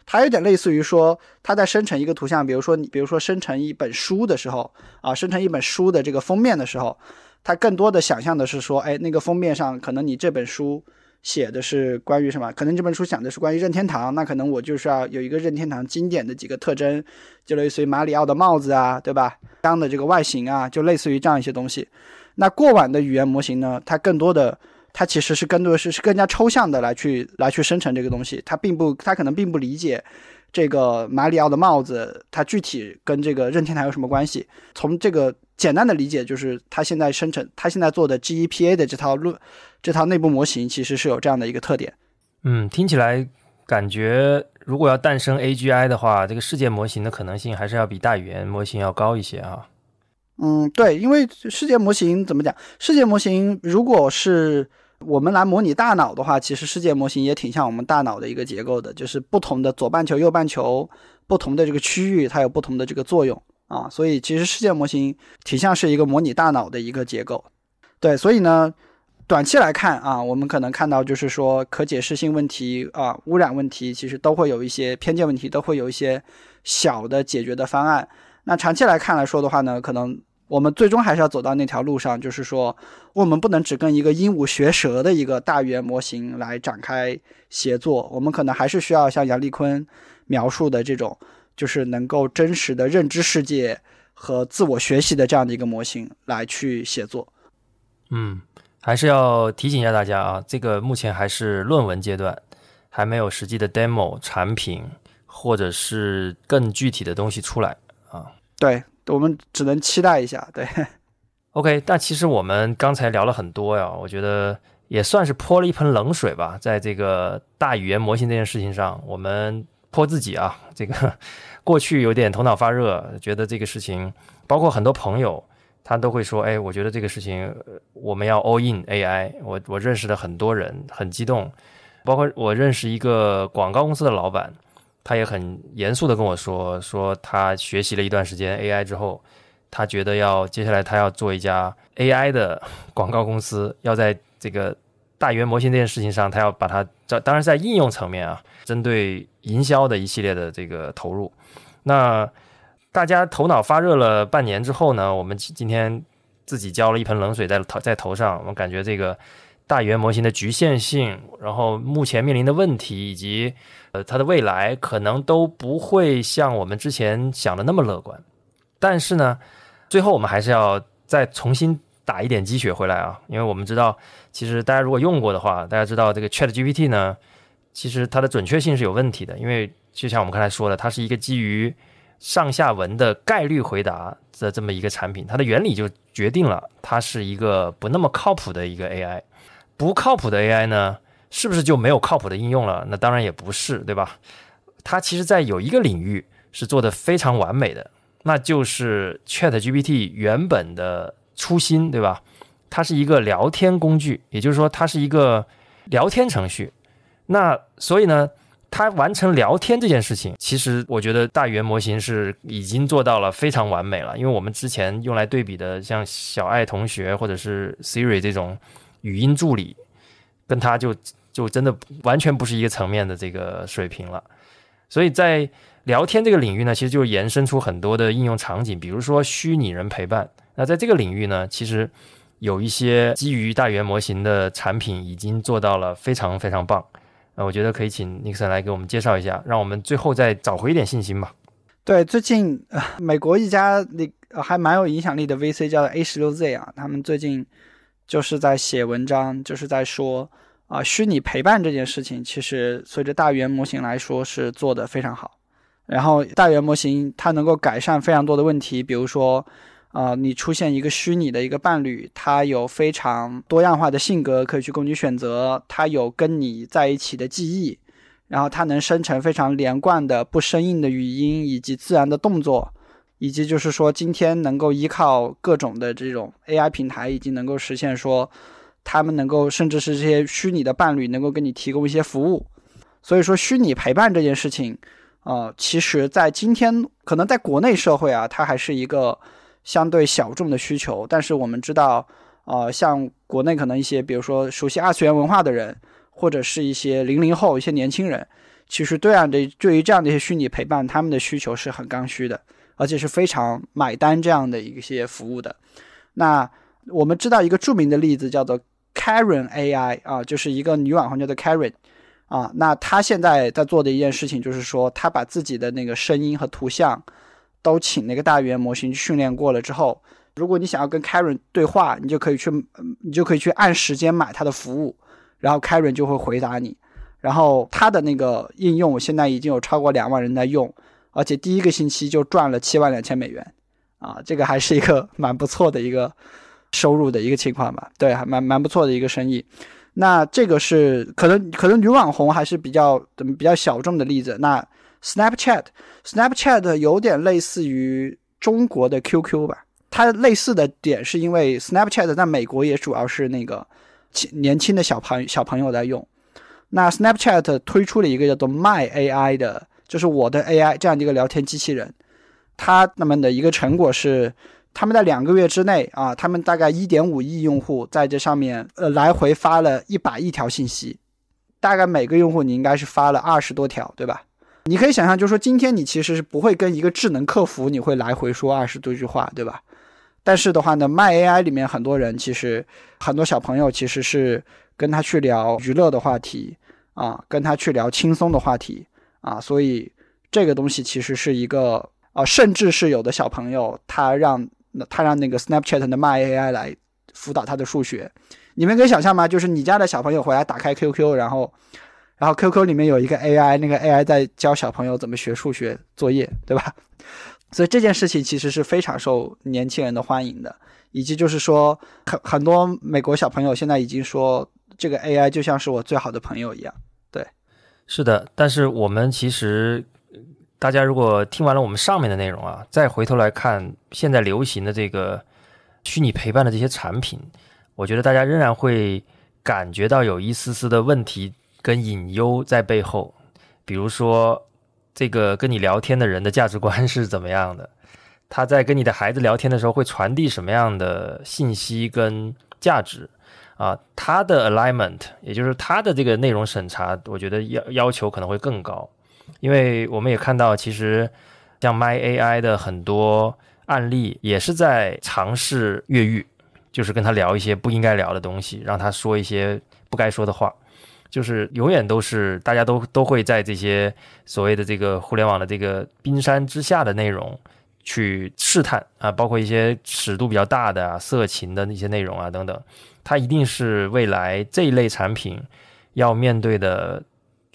它有点类似于说，它在生成一个图像，比如说你，比如说生成一本书的时候，啊，生成一本书的这个封面的时候，它更多的想象的是说，哎，那个封面上可能你这本书。写的是关于什么？可能这本书讲的是关于任天堂，那可能我就是要有一个任天堂经典的几个特征，就类似于马里奥的帽子啊，对吧？枪的这个外形啊，就类似于这样一些东西。那过往的语言模型呢，它更多的，它其实是更多的是是更加抽象的来去来去生成这个东西，它并不，它可能并不理解。这个马里奥的帽子，它具体跟这个任天堂有什么关系？从这个简单的理解，就是它现在生成，它现在做的 GEPA 的这套论，这套内部模型其实是有这样的一个特点。嗯，听起来感觉如果要诞生 AGI 的话，这个世界模型的可能性还是要比大语言模型要高一些啊。嗯，对，因为世界模型怎么讲？世界模型如果是。我们来模拟大脑的话，其实世界模型也挺像我们大脑的一个结构的，就是不同的左半球、右半球不同的这个区域，它有不同的这个作用啊。所以其实世界模型挺像是一个模拟大脑的一个结构。对，所以呢，短期来看啊，我们可能看到就是说可解释性问题啊、污染问题，其实都会有一些偏见问题，都会有一些小的解决的方案。那长期来看来说的话呢，可能。我们最终还是要走到那条路上，就是说，我们不能只跟一个鹦鹉学舌的一个大语言模型来展开协作，我们可能还是需要像杨丽坤描述的这种，就是能够真实的认知世界和自我学习的这样的一个模型来去写作。嗯，还是要提醒一下大家啊，这个目前还是论文阶段，还没有实际的 demo 产品或者是更具体的东西出来啊。对。我们只能期待一下，对。OK，但其实我们刚才聊了很多呀，我觉得也算是泼了一盆冷水吧。在这个大语言模型这件事情上，我们泼自己啊。这个过去有点头脑发热，觉得这个事情，包括很多朋友，他都会说：“哎，我觉得这个事情我们要 all in AI。”我我认识的很多人很激动，包括我认识一个广告公司的老板。他也很严肃的跟我说，说他学习了一段时间 AI 之后，他觉得要接下来他要做一家 AI 的广告公司，要在这个大语言模型这件事情上，他要把它在，当然在应用层面啊，针对营销的一系列的这个投入。那大家头脑发热了半年之后呢，我们今天自己浇了一盆冷水在头在头上，我们感觉这个大语言模型的局限性，然后目前面临的问题，以及呃它的未来，可能都不会像我们之前想的那么乐观。但是呢，最后我们还是要再重新打一点鸡血回来啊，因为我们知道，其实大家如果用过的话，大家知道这个 Chat GPT 呢，其实它的准确性是有问题的，因为就像我们刚才说的，它是一个基于上下文的概率回答的这么一个产品，它的原理就决定了它是一个不那么靠谱的一个 AI。不靠谱的 AI 呢，是不是就没有靠谱的应用了？那当然也不是，对吧？它其实在有一个领域是做的非常完美的。那就是 Chat GPT 原本的初心，对吧？它是一个聊天工具，也就是说，它是一个聊天程序。那所以呢，它完成聊天这件事情，其实我觉得大语言模型是已经做到了非常完美了。因为我们之前用来对比的，像小爱同学或者是 Siri 这种语音助理，跟它就就真的完全不是一个层面的这个水平了。所以在聊天这个领域呢，其实就延伸出很多的应用场景，比如说虚拟人陪伴。那在这个领域呢，其实有一些基于大语言模型的产品已经做到了非常非常棒。那我觉得可以请 Nixon 来给我们介绍一下，让我们最后再找回一点信心吧。对，最近美国一家那还蛮有影响力的 VC 叫 A 十六 Z 啊，他们最近就是在写文章，就是在说啊，虚拟陪伴这件事情，其实随着大语言模型来说是做的非常好。然后大语言模型它能够改善非常多的问题，比如说，啊，你出现一个虚拟的一个伴侣，他有非常多样化的性格可以去供你选择，他有跟你在一起的记忆，然后他能生成非常连贯的不生硬的语音以及自然的动作，以及就是说今天能够依靠各种的这种 AI 平台，已经能够实现说，他们能够甚至是这些虚拟的伴侣能够给你提供一些服务，所以说虚拟陪伴这件事情。呃，其实，在今天，可能在国内社会啊，它还是一个相对小众的需求。但是我们知道，呃，像国内可能一些，比如说熟悉二次元文化的人，或者是一些零零后一些年轻人，其实对样的对于这样的一些虚拟陪伴，他们的需求是很刚需的，而且是非常买单这样的一些服务的。那我们知道一个著名的例子叫做 Karen AI 啊，就是一个女网红叫做 Karen。啊，那她现在在做的一件事情就是说，她把自己的那个声音和图像都请那个大语言模型训练过了之后，如果你想要跟 Karen 对话，你就可以去，你就可以去按时间买他的服务，然后 Karen 就会回答你。然后他的那个应用现在已经有超过两万人在用，而且第一个星期就赚了七万两千美元，啊，这个还是一个蛮不错的一个收入的一个情况吧？对，还蛮蛮不错的一个生意。那这个是可能可能女网红还是比较怎么比较小众的例子。那 Snapchat，Snapchat 有点类似于中国的 QQ 吧？它类似的点是因为 Snapchat 在美国也主要是那个年轻的小朋小朋友在用。那 Snapchat 推出了一个叫做 My AI 的，就是我的 AI 这样的一个聊天机器人。它那么的一个成果是。他们在两个月之内啊，他们大概一点五亿用户在这上面，呃，来回发了一百亿条信息，大概每个用户你应该是发了二十多条，对吧？你可以想象，就是说今天你其实是不会跟一个智能客服你会来回说二十多句话，对吧？但是的话呢，卖 AI 里面很多人其实很多小朋友其实是跟他去聊娱乐的话题啊，跟他去聊轻松的话题啊，所以这个东西其实是一个啊，甚至是有的小朋友他让。他让那个 Snapchat 的卖 AI 来辅导他的数学，你们可以想象吗？就是你家的小朋友回来打开 QQ，然后，然后 QQ 里面有一个 AI，那个 AI 在教小朋友怎么学数学作业，对吧？所以这件事情其实是非常受年轻人的欢迎的，以及就是说很很多美国小朋友现在已经说这个 AI 就像是我最好的朋友一样。对，是的，但是我们其实。大家如果听完了我们上面的内容啊，再回头来看现在流行的这个虚拟陪伴的这些产品，我觉得大家仍然会感觉到有一丝丝的问题跟隐忧在背后。比如说，这个跟你聊天的人的价值观是怎么样的？他在跟你的孩子聊天的时候会传递什么样的信息跟价值？啊，他的 alignment，也就是他的这个内容审查，我觉得要要求可能会更高，因为我们也看到，其实像 My AI 的很多案例也是在尝试越狱，就是跟他聊一些不应该聊的东西，让他说一些不该说的话，就是永远都是大家都都会在这些所谓的这个互联网的这个冰山之下的内容。去试探啊，包括一些尺度比较大的啊、色情的那些内容啊等等，它一定是未来这一类产品要面对的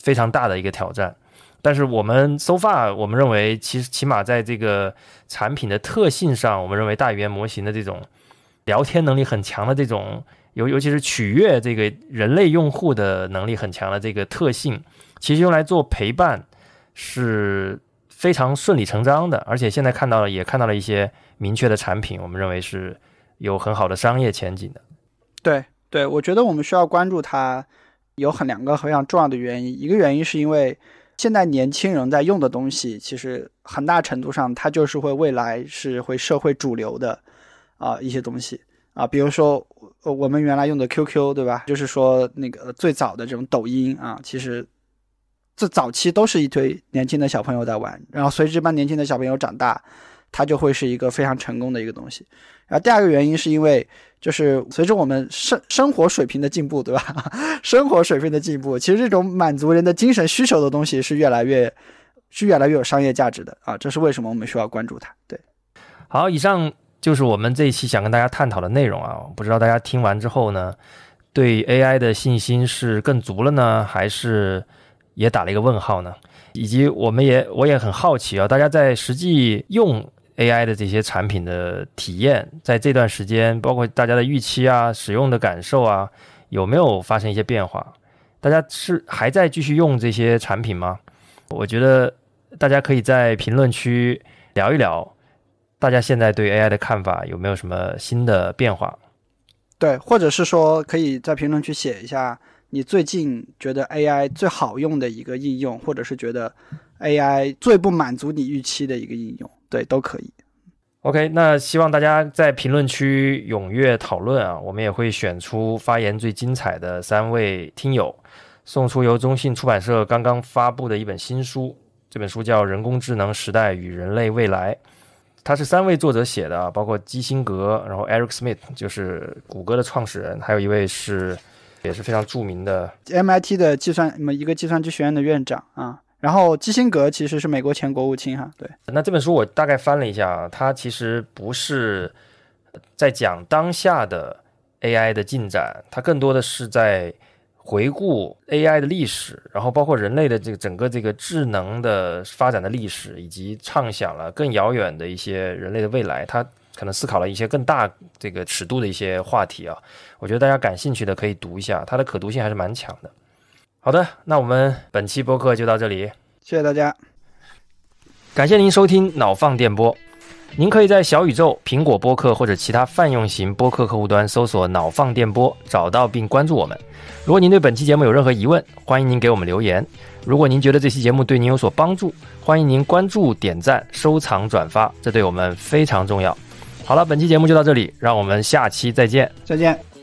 非常大的一个挑战。但是我们 so far，我们认为其实起码在这个产品的特性上，我们认为大语言模型的这种聊天能力很强的这种，尤尤其是取悦这个人类用户的能力很强的这个特性，其实用来做陪伴是。非常顺理成章的，而且现在看到了，也看到了一些明确的产品，我们认为是有很好的商业前景的。对对，我觉得我们需要关注它，有很两个非常重要的原因。一个原因是因为现在年轻人在用的东西，其实很大程度上它就是会未来是会社会主流的啊一些东西啊，比如说我们原来用的 QQ，对吧？就是说那个最早的这种抖音啊，其实。这早期都是一堆年轻的小朋友在玩，然后随着这帮年轻的小朋友长大，它就会是一个非常成功的一个东西。然后第二个原因是因为，就是随着我们生生活水平的进步，对吧？生活水平的进步，其实这种满足人的精神需求的东西是越来越是越来越有商业价值的啊！这是为什么我们需要关注它。对，好，以上就是我们这一期想跟大家探讨的内容啊！不知道大家听完之后呢，对 AI 的信心是更足了呢，还是？也打了一个问号呢，以及我们也我也很好奇啊，大家在实际用 AI 的这些产品的体验，在这段时间，包括大家的预期啊、使用的感受啊，有没有发生一些变化？大家是还在继续用这些产品吗？我觉得大家可以在评论区聊一聊，大家现在对 AI 的看法有没有什么新的变化？对，或者是说可以在评论区写一下。你最近觉得 AI 最好用的一个应用，或者是觉得 AI 最不满足你预期的一个应用，对，都可以。OK，那希望大家在评论区踊跃讨论啊，我们也会选出发言最精彩的三位听友，送出由中信出版社刚刚发布的一本新书，这本书叫《人工智能时代与人类未来》，它是三位作者写的啊，包括基辛格，然后 Eric Smith 就是谷歌的创始人，还有一位是。也是非常著名的 MIT 的计算，么一个计算机学院的院长啊。然后基辛格其实是美国前国务卿哈。对，那这本书我大概翻了一下啊，它其实不是在讲当下的 AI 的进展，它更多的是在回顾 AI 的历史，然后包括人类的这个整个这个智能的发展的历史，以及畅想了更遥远的一些人类的未来。他可能思考了一些更大这个尺度的一些话题啊，我觉得大家感兴趣的可以读一下，它的可读性还是蛮强的。好的，那我们本期播客就到这里，谢谢大家，感谢您收听脑放电波。您可以在小宇宙、苹果播客或者其他泛用型播客客户端搜索“脑放电波”，找到并关注我们。如果您对本期节目有任何疑问，欢迎您给我们留言。如果您觉得这期节目对您有所帮助，欢迎您关注、点赞、收藏、转发，这对我们非常重要。好了，本期节目就到这里，让我们下期再见。再见。